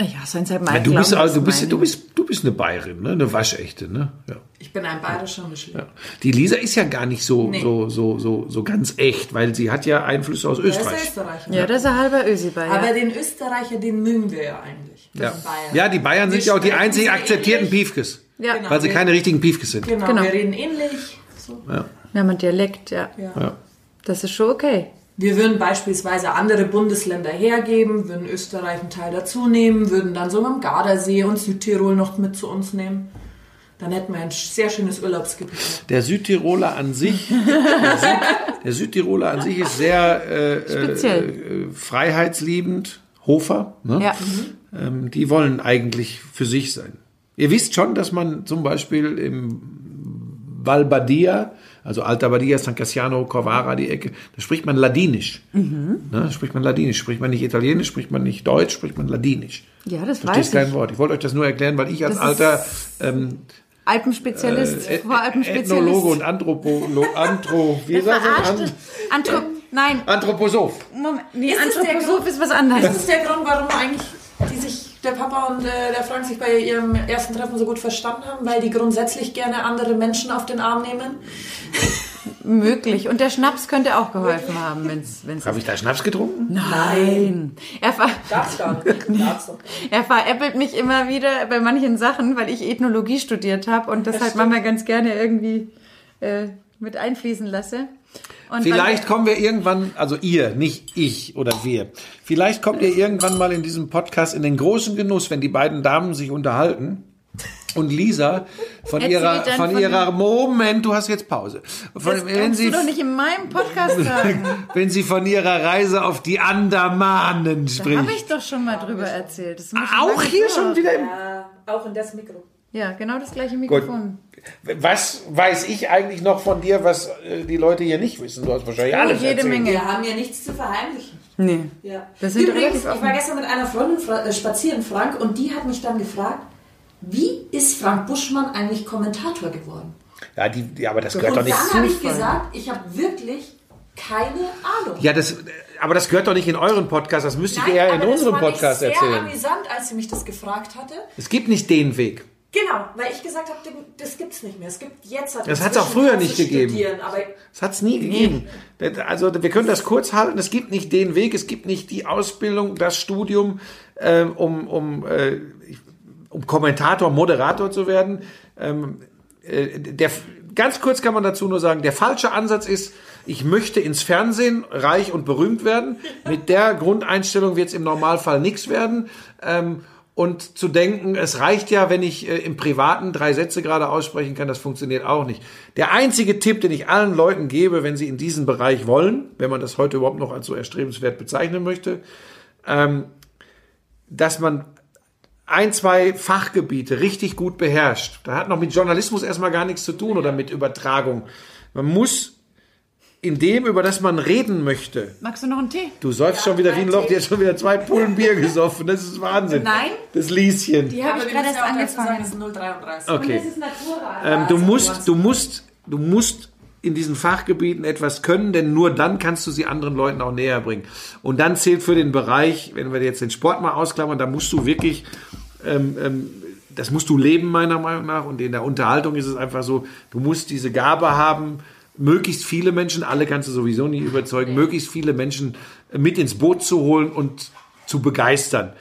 Ja, seit Ja, mal du, bist, also, du, bist, du, bist, du bist eine Bayerin, ne? eine waschechte. Ne? Ja. Ich bin ein bayerischer Mischling. Ja. Die Lisa ist ja gar nicht so, Nee. so, so, so, so ganz echt, weil sie hat ja Einflüsse aus Der ist Österreich. Österreicher. Ja, das ist ein halber Ösi-Bayer. Aber den Österreicher, den mögen wir ja eigentlich. Ja. Ja, die Bayern sind ja auch die einzig akzeptierten ähnlich. Piefkes. Ja. Genau. Weil sie wir- keine richtigen Piefkes sind. Genau, Genau. wir reden ähnlich. So. Wir haben einen Dialekt, ja. Ja. Ja. Das ist schon okay. Wir würden beispielsweise andere Bundesländer hergeben, würden Österreich einen Teil dazu nehmen, würden dann so am Gardasee und Südtirol noch mit zu uns nehmen. Dann hätten wir ein sehr schönes Urlaubsgebiet. Der Südtiroler an sich, der, Süd, der Südtiroler an sich ist sehr äh, Speziell. Äh, freiheitsliebend. Hofer, ne? Ja. ähm, die wollen eigentlich für sich sein. Ihr wisst schon, dass man zum Beispiel im Val Badia, also Alta Badia, San Cassiano, Corvara, die Ecke, da spricht man Ladinisch. Mhm. Ne? Da spricht man Ladinisch, spricht man nicht Italienisch, spricht man nicht Deutsch, spricht man Ladinisch. Ja, das Verstehst weiß kein ich. Wort. Ich wollte euch das nur erklären, weil ich als Das alter ähm, Alpenspezialist, Ä- Voralpenspezialist. Ethnologe und Anthropolo Anthro, wie sagt man? Anthrop nein, Anthroposoph. Moment. Nee, Ist das Anthroposoph ist was Das anderes. ist der Grund, warum eigentlich der Papa und äh, der Frank sich bei ihrem ersten Treffen so gut verstanden haben, weil die grundsätzlich gerne andere Menschen auf den Arm nehmen. Möglich. Und der Schnaps könnte auch geholfen haben, wenn es. Habe ich da Schnaps getrunken? Nein. Er, ver Darf's gar nicht. Darf's doch. er veräppelt mich immer wieder bei manchen Sachen, weil ich Ethnologie studiert habe und das, halt manchmal ganz gerne irgendwie äh, mit einfließen lasse. Und Vielleicht kommen wir irgendwann, also ihr, nicht ich oder wir. Vielleicht kommt ihr irgendwann mal in diesem Podcast in den großen Genuss, wenn die beiden Damen sich unterhalten und Lisa von Erzählt ihrer, von von ihrer, Moment, du hast jetzt Pause. Von, Das wenn sie, du doch nicht in meinem Podcast sagen. wenn sie von ihrer Reise auf die Andamanen Da habe spricht. ich doch schon mal drüber erzählt. Auch hier schon wieder im Ja, auch in das Mikro. Ja, genau das gleiche Mikrofon. Was weiß ich eigentlich noch von dir, was äh, die Leute hier nicht wissen? Du hast wahrscheinlich Oh, alles jede erzählt. Menge. Wir haben ja nichts zu verheimlichen. Nee. Ja. Übrigens, ich war gestern mit einer Freundin äh, spazieren, Frank, und die hat mich dann gefragt, wie ist Frank Buschmann eigentlich Kommentator geworden? Ja, die, die, aber das gehört Und doch nicht dann habe ich gesagt, ich habe wirklich keine Ahnung. Ja, das, aber das gehört doch nicht in euren Podcast, das müsste ich Nein, eher in aber das unserem fand ich Podcast sehr erzählen. amüsant, als sie mich das gefragt hatte. Es gibt nicht den Weg. Genau, weil ich gesagt habe, das gibt's nicht mehr. Es gibt jetzt halt Das hat's auch inzwischen früher nicht gegeben. Das hat es nie gegeben. Also wir können das kurz halten. Es gibt nicht den Weg, es gibt nicht die Ausbildung, das Studium, ähm, um, um, äh, um Kommentator, Moderator zu werden. Ähm, äh, der, ganz kurz kann man dazu nur sagen, der falsche Ansatz ist, ich möchte ins Fernsehen reich und berühmt werden. Mit der Grundeinstellung wird es im Normalfall nichts werden. Ähm, und zu denken, es reicht ja, wenn ich äh, im Privaten drei Sätze gerade aussprechen kann, das funktioniert auch nicht. Der einzige Tipp, den ich allen Leuten gebe, wenn sie in diesen Bereich wollen, wenn man das heute überhaupt noch als so erstrebenswert bezeichnen möchte, ähm, dass man ein, zwei Fachgebiete richtig gut beherrscht. Da hat noch mit Journalismus erstmal gar nichts zu tun oder mit Übertragung. Man muss in dem, über das man reden möchte, Magst du noch einen Tee? Du säufst schon wieder wie ein Loch, die hat schon wieder zwei Pullen Bier gesoffen. Das ist Wahnsinn. Nein. Das Lieschen. Die habe aber ich wir gerade erst ja sagen, angefangen. es ist 033. Okay. Das ist Naturrat. Ähm, du Also, musst, du musst, du musst in diesen Fachgebieten etwas können, denn nur dann kannst du sie anderen Leuten auch näher bringen. Und dann zählt für den Bereich, wenn wir jetzt den Sport mal ausklammern, da musst du wirklich, ähm, ähm, das musst du leben meiner Meinung nach. Und in der Unterhaltung ist es einfach so, du musst diese Gabe haben, möglichst viele Menschen, alle kannst du sowieso nie überzeugen, möglichst viele Menschen äh, mit ins Boot zu holen und zu begeistern.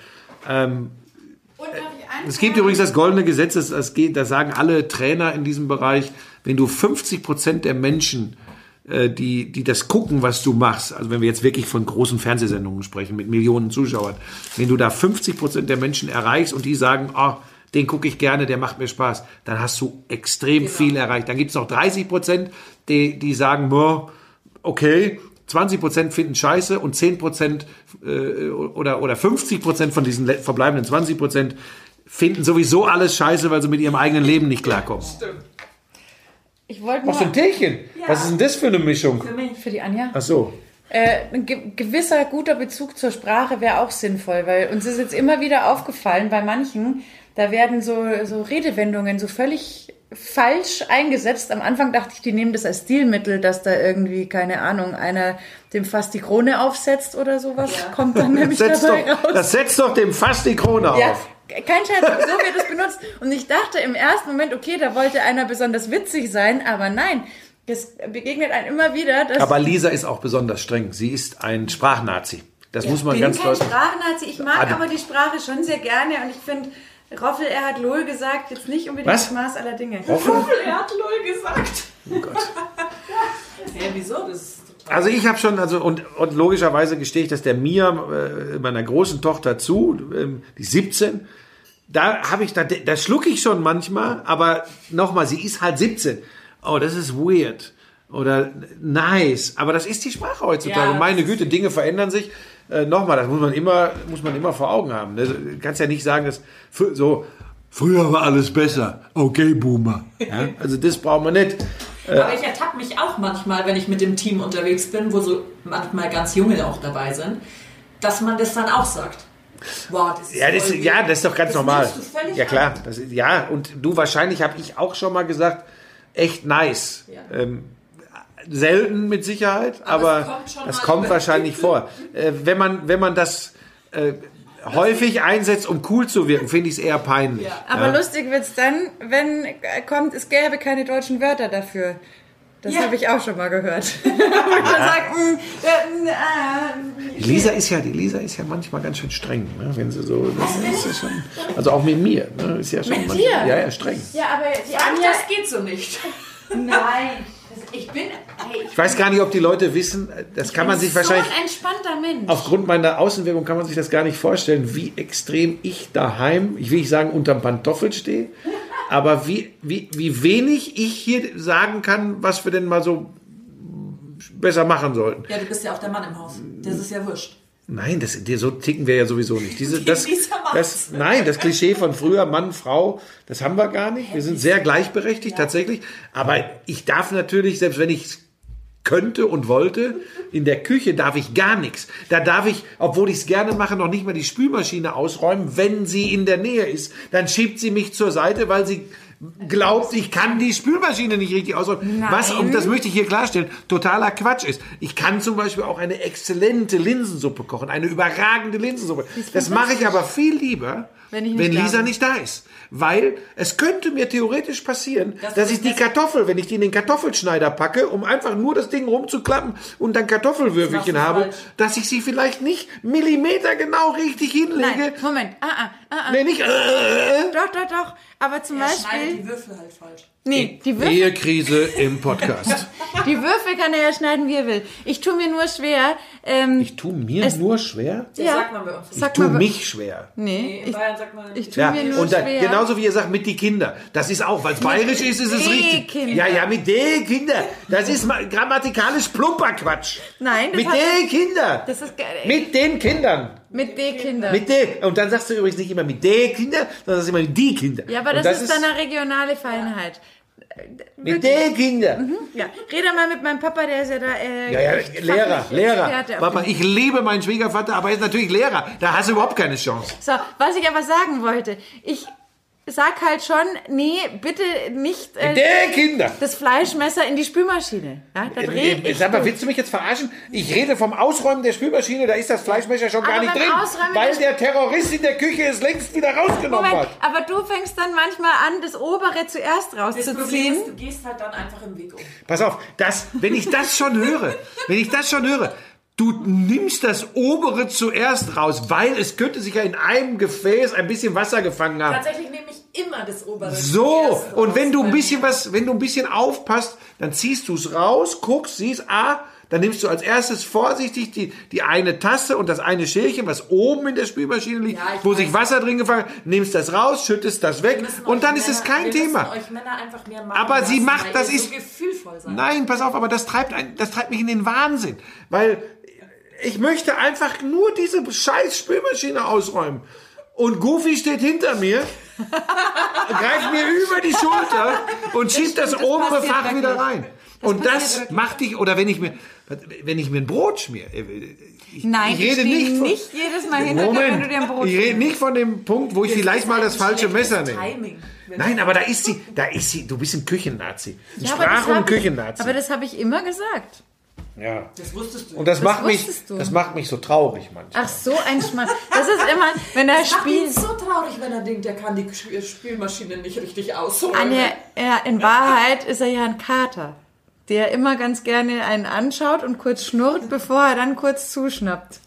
Ähm, es gibt übrigens das goldene Gesetz, das, das, geht, das sagen alle Trainer in diesem Bereich, wenn du 50 Prozent der Menschen, äh, die, die das gucken, was du machst, also wenn wir jetzt wirklich von großen Fernsehsendungen sprechen mit Millionen Zuschauern, wenn du da 50 Prozent der Menschen erreichst und die sagen, ah, den gucke ich gerne, der macht mir Spaß, dann hast du extrem viel erreicht. Dann gibt es noch 30 Prozent, die, die sagen, boah, okay, 20 Prozent finden scheiße und 10 Prozent äh, oder, oder 50 Prozent von diesen le- verbleibenden 20 Prozent finden sowieso alles scheiße, weil sie mit ihrem eigenen Leben nicht klarkommen. Ich wollte Machst du ein nur Teechen? Was ist denn das für eine Mischung? Für mich. für die Anja. Ach so. Äh, ein ge gewisser guter Bezug zur Sprache wäre auch sinnvoll, weil uns ist jetzt immer wieder aufgefallen bei manchen, da werden so, so Redewendungen so völlig falsch eingesetzt. Am Anfang dachte ich, die nehmen das als Stilmittel, dass da irgendwie, keine Ahnung, einer dem fast die Krone aufsetzt oder sowas. Kommt dann nämlich dabei doch, raus. das setzt doch dem fast die Krone Ja, auf. kein Scherz, so wird es benutzt. Und ich dachte im ersten Moment, okay, da wollte einer besonders witzig sein, aber nein, es begegnet einem immer wieder, dass Aber Lisa ist auch besonders streng. Sie ist ein Sprachnazi. Das muss man ich ganz bin kein. Sprachnazi, ich mag aber die Sprache schon sehr gerne und ich finde, Roffel, er hat Lol gesagt, jetzt nicht unbedingt Was? das Maß aller Dinge. Er hat LOL gesagt. Oh Gott. Hä, wieso? Das ist total. Also ich habe schon, also und, und logischerweise gestehe ich das der Mia, äh, meiner großen Tochter zu, ähm, die ist 17. Da habe ich, da, da schlucke ich schon manchmal, aber nochmal, sie ist halt 17. Oh, das ist weird. Oder nice. Aber das ist die Sprache heutzutage. Ja, Meine Güte, Dinge verändern sich. Äh, nochmal, das muss man immer, muss man immer vor Augen haben. ne? Du kannst ja nicht sagen, dass so, früher war alles besser. Okay, Boomer. Ja? Also das brauchen wir nicht. Aber ich ertappe mich auch manchmal, wenn ich mit dem Team unterwegs bin, wo so manchmal ganz Junge auch dabei sind, dass man das dann auch sagt. Wow, das ist Ja, das, ja, das ist doch ganz das normal. Ja, klar. Das ist, ja, und du wahrscheinlich habe ich auch schon mal gesagt, echt nice. Ja. Ähm, selten mit Sicherheit, aber, Aber es kommt schon das mal kommt wahrscheinlich vor. Äh, wenn, man, wenn man das äh, häufig einsetzt, um cool zu wirken, finde ich es eher peinlich. Ja. Aber Ja. lustig wird's dann, wenn äh, kommt, es gäbe keine deutschen Wörter dafür. Das Ja. habe ich auch schon mal gehört. Mm, äh, mm, äh, Die Lisa ist ja, die Lisa ist ja manchmal ganz schön streng, ne? wenn sie so, das ist ja schon, also auch mit mir, ne? ist ja schon Mit manchmal, dir? Ja, ja, streng. Ja, aber die Anja, das geht so nicht. nein, ich bin, ey, ich Ich weiß gar nicht, ob die Leute wissen, das kann man sich wahrscheinlich, so ein entspannter Mensch. aufgrund meiner Außenwirkung kann man sich das gar nicht vorstellen, wie extrem ich daheim, ich will nicht sagen, unterm Pantoffel stehe, aber wie, wie, wie wenig ich hier sagen kann, was wir denn mal so besser machen sollten. Ja, du bist ja auch der Mann im Haus. Das ist ja wurscht. Nein, das, so ticken wir ja sowieso nicht. Diese, das, das, nein, das Klischee von früher, Mann, Frau, das haben wir gar nicht. Wir sind sehr gleichberechtigt, tatsächlich. Aber ich darf natürlich, selbst wenn ich könnte und wollte, in der Küche darf ich gar nichts. Da darf ich, obwohl ich es gerne mache, noch nicht mal die Spülmaschine ausräumen, wenn sie in der Nähe ist. Dann schiebt sie mich zur Seite, weil sie glaubt, ich kann die Spülmaschine nicht richtig ausräumen. Was, und das möchte ich hier klarstellen, totaler Quatsch ist. Ich kann zum Beispiel auch eine exzellente Linsensuppe kochen, eine überragende Linsensuppe. Das mache ich aber viel lieber, Wenn ich nicht wenn Lisa nicht da ist. Weil es könnte mir theoretisch passieren, Das dass ich die Kartoffel, wenn ich die in den Kartoffelschneider packe, um einfach nur das Ding rumzuklappen und dann Kartoffelwürfelchen Das habe, falsch. dass ich sie vielleicht nicht Millimeter genau richtig hinlege. Nein, Moment, ah, ah, ah, ah. Nee, nicht. Äh, Doch, doch, doch. Aber zum Er schneidet Beispiel, die Würfel halt falsch. Nee, die Würfel, Ehekrise im Podcast. die Würfel kann er ja schneiden, wie er will. Ich tue mir nur schwer. Ähm, Ich tue mir Es- nur schwer. Ja, Ja. sagt man bei uns. Ich sag tue mal, mich schwer. nee, Nee, in ich, Bayern sagt man. ich tue Ja, mir nur und dann, schwer. genauso wie ihr sagt, mit die Kinder. Das ist auch, weil es bayerisch ist, ist es die richtig. Kinder. Ja, ja, mit den Kinder. Das ist ma- grammatikalisch plumper Quatsch. Nein, das Mit den Kindern. Das ist geil. Mit den Kindern. Mit den Kindern. Mit den. Und dann sagst du übrigens nicht immer mit den Kindern, sondern sagst immer mit die Kinder. ja, aber Und das, ist dann eine regionale Feinheit. Mit den Kindern. Ja, rede mal mit meinem Papa, der ist ja da. Äh, Ja, ja, Lehrer, Lehrer. Papa, ich liebe meinen Schwiegervater, aber er ist natürlich Lehrer. Da hast du überhaupt keine Chance. So, was ich aber sagen wollte, ich sag halt schon, nee, bitte nicht äh, Mit den Kindern. das Fleischmesser in die Spülmaschine. Ja, da dreh ich Sag mal, willst du mich jetzt verarschen? Ich rede vom Ausräumen der Spülmaschine, da ist das Fleischmesser schon gar Aber nicht beim drin. Ausräumen Weil der der Terrorist in der Küche es längst wieder rausgenommen Moment, hat. aber du fängst dann manchmal an, das obere zuerst Das Problem rauszuziehen. ist, du gehst halt dann einfach im Weg um. Pass auf, das, wenn ich das schon höre, wenn ich das schon höre, du nimmst das obere zuerst raus, weil es könnte sich ja in einem Gefäß ein bisschen Wasser gefangen haben. Tatsächlich immer das obere. So, und wenn du ein bisschen was, wenn du ein bisschen aufpasst, dann ziehst du es raus, guckst, siehst, ah, dann nimmst du als erstes vorsichtig die, die eine Tasse und das eine Schälchen, was oben in der Spülmaschine liegt, Ja, wo sich. Wasser drin gefangen hat, nimmst das raus, schüttest das weg und dann ist es Männer- kein Thema. Männer Aber sie lassen, macht- das ist- so. Nein, pass auf, aber das treibt, ein, das treibt mich in den Wahnsinn. Weil ich möchte einfach nur diese scheiß Spülmaschine ausräumen. Und Goofy steht hinter mir, greift mir über die Schulter und schiebt das, stimmt, das obere Fach wieder rein. und das passiert wirklich. macht dich, oder wenn ich mir, wenn ich mir ein Brot schmiere. Ich, Nein, ich rede steh nicht, von, nicht jedes Mal hinter dir, wenn du dir ein Brot ich rede nicht von dem Punkt, wo ich vielleicht mal das falsche Messer nehme. Timing. Nein, aber da ist sie, da ist sie, du bist ein Küchennazi. Ein Ja, das Sprach- und ich- Küchennazi. Aber das habe ich immer gesagt. Ja. Das wusstest du. Und das, macht mich, du. das macht mich so traurig manchmal. Ach, so ein Schmarrn. Das ist immer, wenn er Das macht ihn spielt. so traurig, wenn er denkt, er kann die Sch- Spülmaschine nicht richtig ausholen. Ja, in Wahrheit ist er ja ein Kater, der immer ganz gerne einen anschaut und kurz schnurrt, bevor er dann kurz zuschnappt.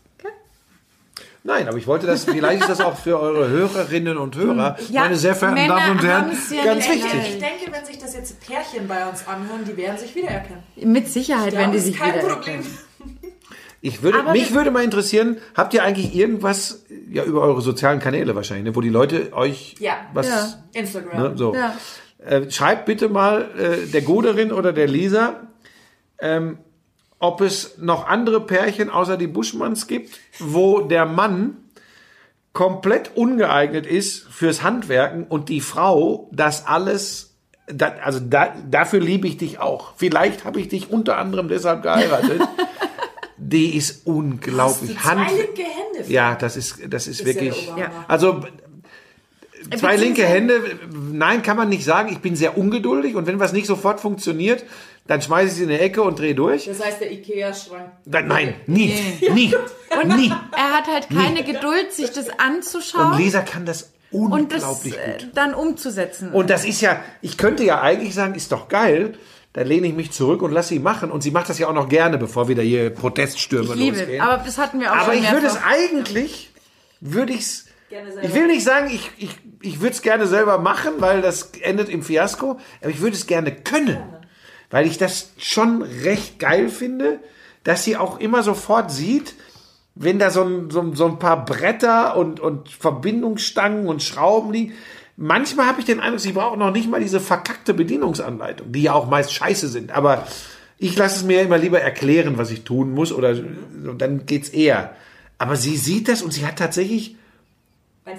Nein, aber ich wollte das, vielleicht ist das auch für eure Hörerinnen und Hörer, Ja, meine sehr verehrten Männer Damen und Herren, ja ganz wichtig. Ich denke, wenn sich das jetzt Pärchen bei uns anhören, die werden sich wiedererkennen. Mit Sicherheit werden die sich kein wiedererkennen. Problem. Ich würde, Aber mich würde mal interessieren, habt ihr eigentlich irgendwas, ja, über eure sozialen Kanäle wahrscheinlich, ne, wo die Leute euch Ja. was, Ja. Instagram. ne, so. Ja. Äh, schreibt bitte mal äh, der Goderin oder der Lisa, ähm, ob es noch andere Pärchen außer die Buschmanns gibt, wo der Mann komplett ungeeignet ist fürs Handwerken und die Frau das alles, da, also da, dafür liebe ich dich auch. Vielleicht habe ich dich unter anderem deshalb geheiratet. die ist unglaublich. Hast du zwei linke Hände? ja, das ist, das ist, ja wirklich. also zwei linke Hände, nein, kann man nicht sagen. Ich bin sehr ungeduldig und wenn was nicht sofort funktioniert, dann schmeiße ich sie in eine Ecke und drehe durch. Das heißt, der Ikea-Schrank. Dann, nein, nie, nie, nie. Er hat halt keine Geduld, sich das Und anzuschauen Lisa kann das und das unglaublich äh, gut. dann umzusetzen. Und das ist ja, ich könnte ja eigentlich sagen, ist doch geil. Da lehne ich mich zurück und lasse sie machen. Und sie macht das ja auch noch gerne, bevor wieder hier Proteststürme ich liebe, losgehen. aber das hatten wir auch Aber schon ich würde es eigentlich, würde ich es, ich will nicht sagen, ich, ich, ich würde es gerne selber machen, weil das endet im Fiasko, aber ich würde es gerne können, weil ich das schon recht geil finde, dass sie auch immer sofort sieht, wenn da so ein, so, so ein paar Bretter und, und Verbindungsstangen und Schrauben liegen. Manchmal habe ich den Eindruck, sie brauchen noch nicht mal diese verkackte Bedienungsanleitung, die ja auch meist scheiße sind. Aber ich lasse es mir immer lieber erklären, was ich tun muss, oder dann geht's eher. Aber sie sieht das und sie hat tatsächlich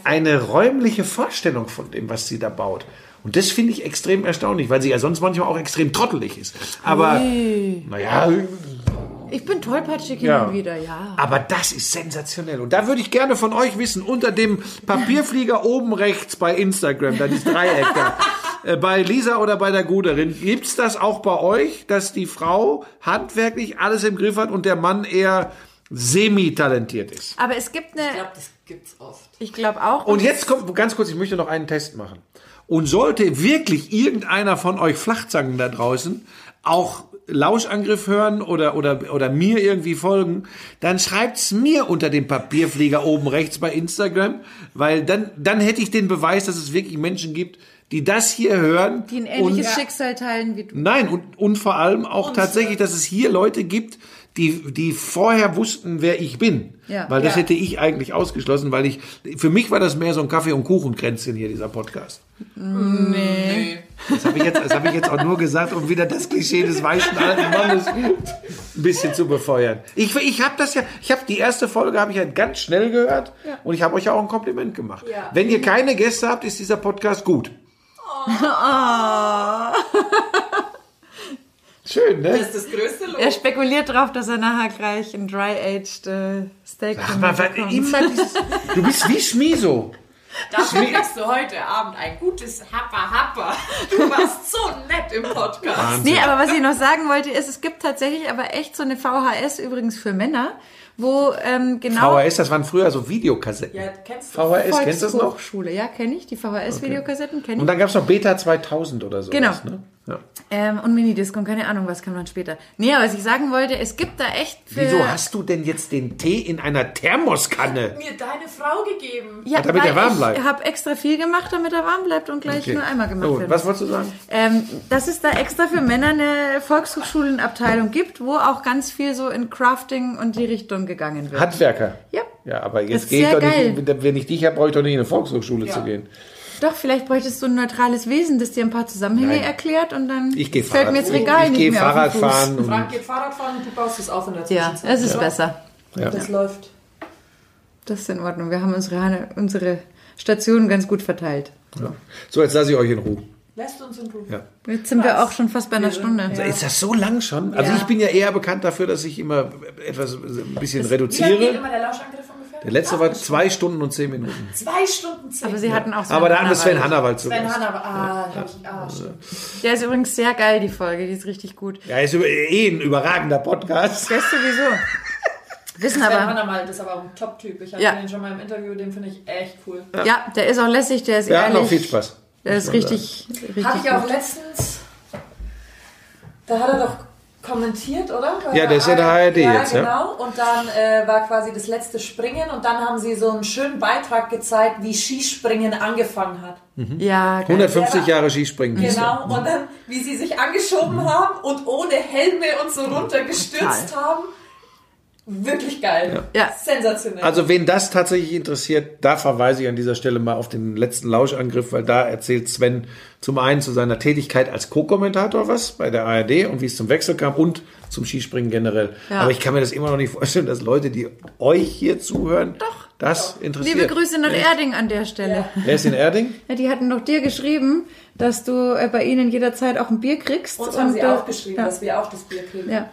eine räumliche Vorstellung von dem, was sie da baut. Und das finde ich extrem erstaunlich, weil sie ja sonst manchmal auch extrem trottelig ist. Aber, naja, Ich bin tollpatschig hin Ja. und wieder, ja. aber das ist sensationell. Und da würde ich gerne von euch wissen, unter dem Papierflieger oben rechts bei Instagram, da dieses Dreieck da, äh, bei Lisa oder bei der Guderin, gibt's das auch bei euch, dass die Frau handwerklich alles im Griff hat und der Mann eher semi-talentiert ist? Aber es gibt Ich eine, glaube, das gibt's oft. ich glaube auch. Und jetzt kommt, ganz kurz, ich möchte noch einen Test machen. Und sollte wirklich irgendeiner von euch Flachzangen da draußen auch Lauschangriff hören oder, oder, oder mir irgendwie folgen, dann schreibt's mir unter dem Papierflieger oben rechts bei Instagram, weil dann, dann hätte ich den Beweis, dass es wirklich Menschen gibt, die das hier hören. die ein ähnliches und, Schicksal teilen wie du. Nein, und, und vor allem auch tatsächlich, dass es hier Leute gibt, die, die vorher wussten, wer ich bin. Ja. Weil das Ja. hätte ich eigentlich ausgeschlossen, weil ich, für mich war das mehr so ein Kaffee- und Kuchenkränzchen hier, dieser Podcast. Nee. Das habe ich, jetzt- das hab ich jetzt auch nur gesagt, um wieder das Klischee des weißen alten Mannes ein bisschen zu befeuern. Ich, ich habe das ja, ich habe die erste Folge habe ich ja ganz schnell gehört und ich habe euch ja auch ein Kompliment gemacht. Ja. Wenn ihr keine Gäste habt, ist dieser Podcast gut. Schön, Das ne? ist das größte Lob. Er spekuliert drauf, dass er nachher gleich ein dry-aged äh, Steak Ach, mal, bekommt. immer dieses, du bist wie Schmiso. Dafür kriegst du heute Abend ein gutes Happa Happa. Du warst so nett im Podcast. Nee, aber was ich noch sagen wollte, ist, es gibt tatsächlich aber echt so eine VHS übrigens für Männer, wo ähm, genau VHS, das waren früher so Videokassetten. Ja, kennst du? VHS, kennst du das noch? Ja, kenne ich, die VHS-Videokassetten kenne Und ich. dann gab's noch Beta 2000 oder so. Genau. Ne? Ja. Ähm, und Minidisc und keine Ahnung, was kann man später. Nee, aber was ich sagen wollte, es gibt da echt für... Wieso hast du denn jetzt den Tee in einer Thermoskanne? Mir deine Frau gegeben. ja, damit weil er warm bleibt. Ich habe extra viel gemacht, damit er warm bleibt und gleich Okay. nur einmal gemacht So, wird. was wolltest du sagen? Ähm, dass es da extra für Männer eine Volkshochschulenabteilung gibt, wo auch ganz viel so in Crafting und die Richtung gegangen wird. Handwerker. Ja. Ja, aber jetzt gehe ich doch geil. nicht, wenn ich dich habe, brauche ich doch nicht in eine Volkshochschule Ja. zu gehen. Doch, vielleicht bräuchtest du ein neutrales Wesen, das dir ein paar Zusammenhänge Nein. erklärt und dann Ich fällt Fahrrad, mir jetzt Regal ich nicht gehe mehr Fahrrad auf den Fuß. fahren und Frank geht Fahrrad fahren und du baust es auf in der Ja, Zwischenzeit. es ist Ja. besser. ja. Das läuft. Das ist in Ordnung. Wir haben unsere, unsere Stationen ganz gut verteilt. Ja. So, jetzt lasse ich euch in Ruhe. Lässt uns in Ruhe. Ja. Jetzt sind wir auch schon fast bei einer Stunde. Ja. Ist das so lang schon? Also Ja. ich bin ja eher bekannt dafür, dass ich immer etwas ein bisschen Wie lange geht reduziere. immer der Lauschangriff? Der letzte war zwei Stunden und zehn Minuten. Zwei Stunden zehn. Aber sie hatten auch Aber da haben wir Sven Hannawald. Hannawald zu Sven Gast. Hanna, ah, hab ich, ah, stimmt. Der ist übrigens sehr geil, die Folge. Die ist richtig gut. Ja, ist über- eh ein überragender Podcast. Der ist sowieso. Wissen Sven aber. Hannawald ist aber auch ein Top-Typ. Ich hatte Ja. den schon mal im Interview, den finde ich echt cool. Ja, der ist auch lässig, der ist hatten ehrlich. auch viel Spaß. Der ist richtig, richtig Hatte ich auch letztens, da hat er doch kommentiert, oder? Bei Ja, der ist ja der ARD ja, jetzt, ja. genau. Und dann äh, war quasi das letzte Springen und dann haben sie so einen schönen Beitrag gezeigt, wie Skispringen angefangen hat. Ja, geil. 150 Jahre Skispringen. Genau, und dann, wie sie sich angeschoben haben und ohne Helme und so runtergestürzt haben. Wirklich geil. Ja. Sensationell. Also wen das tatsächlich interessiert, da verweise ich an dieser Stelle mal auf den letzten Lauschangriff, weil da erzählt Sven zum einen zu seiner Tätigkeit als Co-Kommentator was bei der ARD und wie es zum Wechsel kam und zum Skispringen generell. Ja. Aber ich kann mir das immer noch nicht vorstellen, dass Leute, die euch hier zuhören, das interessiert. Liebe Grüße nach Erding an der Stelle. Wer ist in Erding? Ja, die hatten doch dir geschrieben, dass du äh, bei ihnen jederzeit auch ein Bier kriegst. Uns haben sie auch geschrieben, ja. dass wir auch das Bier kriegen. Ja.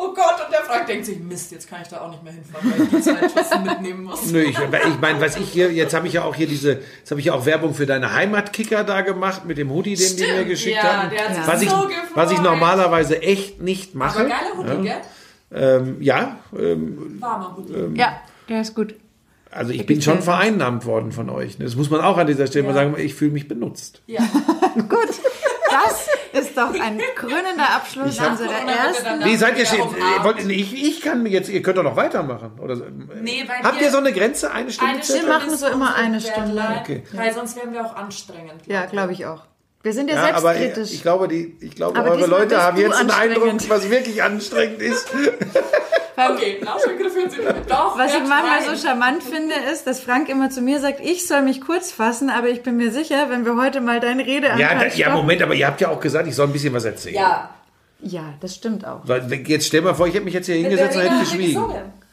Oh Gott, und der Frank denkt sich, Mist, jetzt kann ich da auch nicht mehr hinfahren, weil ich die Tassen mitnehmen muss. Nö, ich, ich meine, was ich hier, jetzt habe ich ja auch hier diese, jetzt habe ich ja auch Werbung für deine Heimatkicker da gemacht mit dem Hoodie, den die mir Stimmt, geschickt ja, haben. der hat was, ich, so gefreut. was ich normalerweise echt nicht mache. Aber geiler Hoodie, gell? Ähm, ja, ähm, Warmer Hoodie. ja, der ist gut. also ich bin schon vereinnahmt worden von euch. ne? Das muss man auch an dieser Stelle mal sagen. Ich fühle mich benutzt. Ja. Gut, das ist doch ein krönender Abschluss Ich unserer ersten. Wie seid ihr umarmt. Wollt, nee, ich, ich kann mir jetzt, ihr könnt doch noch weitermachen. Oder, so. Nee, weil Habt wir- ihr so eine Grenze? Eine Stunde? Eine? Stunde machen ist so immer eine Stunde. Deadline, Okay. Weil sonst wären wir auch anstrengend. Ja, glaube ich auch. Wir sind ja, Ja, aber selbstkritisch. ich glaube, die, ich glaube Aber eure Leute haben jetzt einen Eindruck, was wirklich anstrengend ist. Okay, Lauschangriff mit. Doch, Was ich hört manchmal rein. so charmant finde, ist, dass Frank immer zu mir sagt, ich soll mich kurz fassen, aber ich bin mir sicher, wenn wir heute mal deine Rede Ja, anfangen, da, ja, Moment, aber ihr habt ja auch gesagt, ich soll ein bisschen was erzählen. Ja. Ja, das stimmt auch. Weil, Jetzt stell mal vor, ich hätte mich jetzt hier hingesetzt und hätte geschwiegen.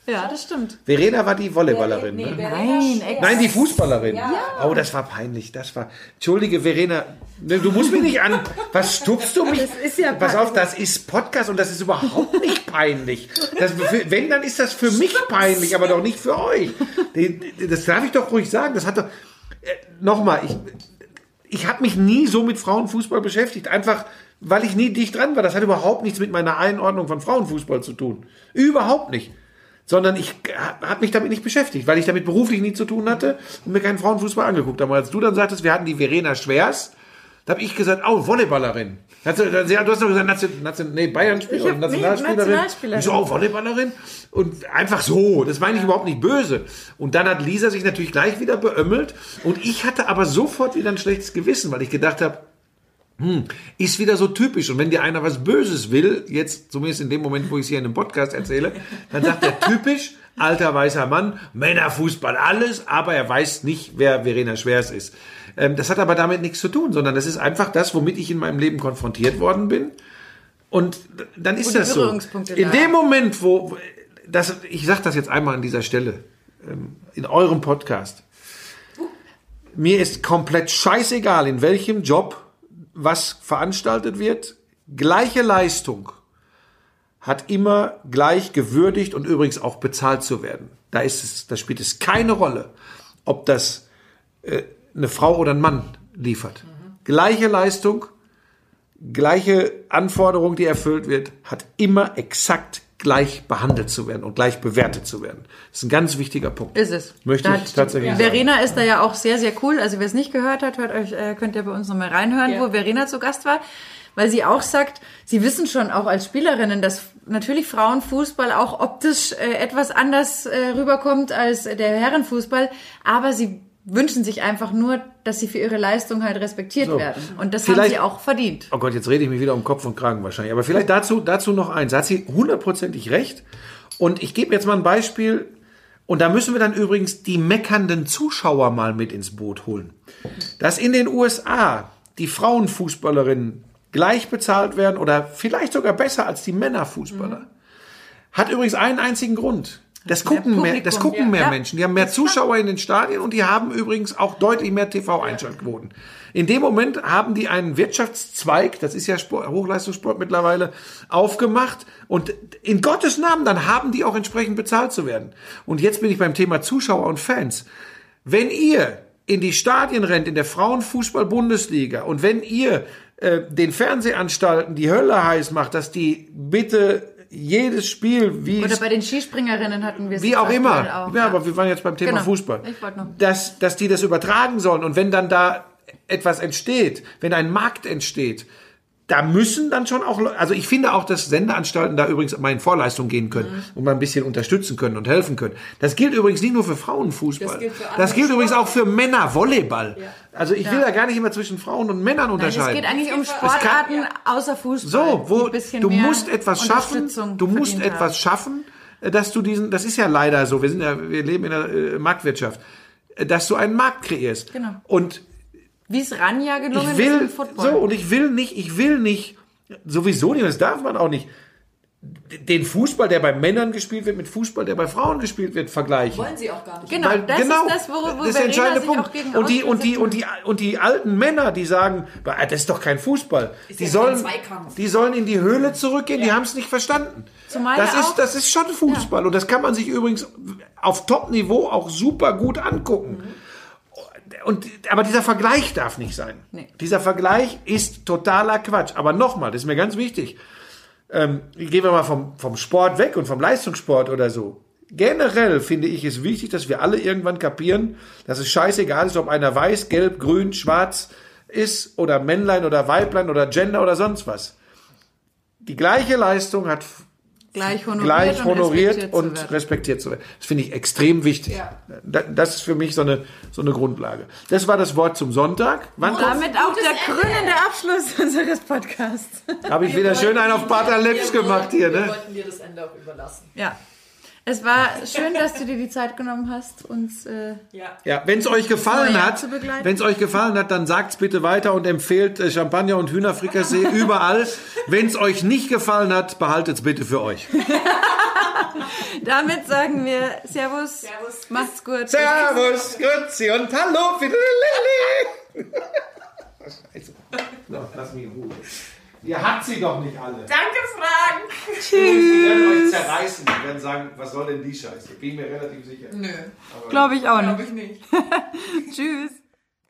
Ja, das stimmt. Verena war die Volleyballerin, Nee, ne? Nein, Schwer. Nein, die Fußballerin. Ja. Oh, das war peinlich. Das war. Entschuldige, Verena. ne, Du musst mich nicht an. Was stupst du mich? Das ist ja Pass auf, das ist Podcast und das ist überhaupt nicht peinlich. Das, für, wenn, dann ist das für mich peinlich, aber doch nicht für euch. Das darf ich doch ruhig sagen. Das hat doch. Äh, Nochmal, ich, ich habe mich nie so mit Frauenfußball beschäftigt. Einfach, weil ich nie dicht dran war. Das hat überhaupt nichts mit meiner Einordnung von Frauenfußball zu tun. Überhaupt nicht. Sondern ich habe mich damit nicht beschäftigt, weil ich damit beruflich nie zu tun hatte und mir keinen Frauenfußball angeguckt habe. Als du dann sagtest, wir hatten die Verena Schwers, da habe ich gesagt, oh, Volleyballerin. Sie- Du hast doch gesagt, Nation, Nation, nee, Bayern-Spieler nee, Nationalspielerin. Nationalspielerin. Ich so, oh, Volleyballerin. Und einfach so. Das meine ich überhaupt nicht böse. Und dann hat Lisa sich natürlich gleich wieder beömmelt. Und ich hatte aber sofort wieder ein schlechtes Gewissen, weil ich gedacht habe, hm, ist wieder so typisch. Und wenn dir einer was Böses will, jetzt zumindest in dem Moment, wo ich es hier in einem Podcast erzähle, dann sagt er typisch, alter weißer Mann, Männerfußball, alles, aber er weiß nicht, wer Verena Schwers ist. Ähm, das hat aber damit nichts zu tun, sondern das ist einfach das, womit ich in meinem Leben konfrontiert worden bin. Und dann ist das so. In dem Moment, wo, das, ich sage das jetzt einmal an dieser Stelle, ähm, in eurem Podcast, mir ist komplett scheißegal, in welchem Job was veranstaltet wird. Gleiche Leistung hat immer gleich gewürdigt und übrigens auch bezahlt zu werden. Da ist es, da spielt es keine Rolle, ob das äh, eine Frau oder ein Mann liefert. Gleiche Leistung, gleiche Anforderung, die erfüllt wird, hat immer exakt gleich behandelt zu werden und gleich bewertet zu werden. Das ist ein ganz wichtiger Punkt. Ist es. Möchte Da ich tatsächlich sagen. Verena ist da ja auch sehr, sehr cool. Also wer es nicht gehört hat, hört euch, äh, könnt ihr bei uns nochmal reinhören, Ja. wo Verena zu Gast war. Weil sie auch sagt, sie wissen schon auch als Spielerinnen, dass natürlich Frauenfußball auch optisch äh, etwas anders äh, rüberkommt als der Herrenfußball. Aber sie wünschen sich einfach nur, dass sie für ihre Leistung halt respektiert So. werden. Und das haben sie auch verdient. Oh Gott, jetzt rede ich mich wieder um Kopf und Kragen wahrscheinlich. Aber vielleicht dazu, dazu noch eins. Da hat sie hundertprozentig recht. Und ich gebe jetzt mal ein Beispiel. Und da müssen wir dann übrigens die meckernden Zuschauer mal mit ins Boot holen. Dass in den USA die Frauenfußballerinnen gleich bezahlt werden oder vielleicht sogar besser als die Männerfußballer. Hat übrigens einen einzigen Grund. Das gucken mehr, das Publikum, gucken mehr ja. Menschen. Die haben mehr Zuschauer in den Stadien und die haben übrigens auch deutlich mehr TV-Einschaltquoten. In dem Moment haben die einen Wirtschaftszweig, das ist ja Sport, Hochleistungssport mittlerweile, aufgemacht und in Gottes Namen, dann haben die auch entsprechend bezahlt zu werden. Und jetzt bin ich beim Thema Zuschauer und Fans. Wenn ihr in die Stadien rennt, in der Frauenfußball-Bundesliga und wenn ihr äh, den Fernsehanstalten die Hölle heiß macht, dass die bitte jedes Spiel, wie Oder bei den Skispringerinnen hatten wir es wie auch immer. Auch, ja, aber wir waren jetzt beim Thema Genau. Fußball. Ich wollte noch. Dass, dass die das übertragen sollen und wenn dann da etwas entsteht, wenn ein Markt entsteht, da müssen dann schon auch, also ich finde auch, dass Sendeanstalten da übrigens mal in Vorleistung gehen können Mhm. und mal ein bisschen unterstützen können und helfen können. Das gilt übrigens nicht nur für Frauenfußball. Das gilt Das gilt übrigens auch Sportarten. für Männervolleyball. Also ich will da gar nicht immer zwischen Frauen und Männern Nein, es unterscheiden. geht eigentlich um Es kann- Sportarten außer Fußball. So, wo die ein bisschen du musst etwas schaffen, du musst etwas haben. schaffen, äh, dass du diesen, das ist ja leider so, wir sind ja, wir leben in der äh, Marktwirtschaft, äh, dass du einen Markt kreierst. Genau. Und Wie es Ranja gelungen ich ist will, im Football. so, und ich will nicht, ich will nicht, sowieso nicht, das darf man auch nicht, den Fußball, der bei Männern gespielt wird, mit Fußball, der bei Frauen gespielt wird, vergleichen. Wollen sie auch gar nicht. genau, Weil- das ist das, wo, wo das ist der entscheidende sich Punkt. auch gegen Und die, und die, und die, und die alten Männer, die sagen, "Ah, das ist doch kein Fußball. Ist die ja sollen, die sollen in die Höhle zurückgehen, die haben es nicht verstanden. Zumal das ja ist, auch- das ist schon Fußball. Und das kann man sich übrigens auf Top-Niveau auch super gut angucken. Und, aber dieser Vergleich darf nicht sein. Nee. Dieser Vergleich ist totaler Quatsch. Aber nochmal, das ist mir ganz wichtig. Ähm, gehen wir mal vom, vom Sport weg und vom Leistungssport oder so. Generell finde ich es wichtig, dass wir alle irgendwann kapieren, dass es scheißegal ist, ob einer weiß, gelb, grün, schwarz ist oder Männlein oder Weiblein oder Gender oder sonst was. Die gleiche Leistung hat gleich honoriert, gleich und honoriert respektiert zu und werden. respektiert zu werden. Das finde ich extrem wichtig. Ja. Da- Das ist für mich so eine, so eine Grundlage. Das war das Wort zum Sonntag. Wann Damit auch der krönende Abschluss unseres Podcasts. habe ich wieder schön einen auf Pater Lips Wir gemacht hier, Wir ne? wollten dir das Ende auch überlassen. Ja. Es war schön, dass du dir die Zeit genommen hast, uns äh, Ja. Ja, wenn es euch gefallen hat, wenn es euch gefallen hat, dann sagt's bitte weiter und empfehlt äh, Champagner und Hühnerfrikassee überall. Wenn es euch nicht gefallen hat, behaltet's bitte für euch. Damit sagen wir Servus, Servus. macht's gut. Servus, Grüezi und Hallo, Fidelili. Scheiße. So, lass mich in Ruhe. Ihr habt sie doch nicht alle. Danke, Fragen. Die werden euch zerreißen. Die werden sagen, was soll denn die Scheiße? Bin ich mir relativ sicher. Nö, Glaube ich auch glaube nicht. ich nicht. Tschüss.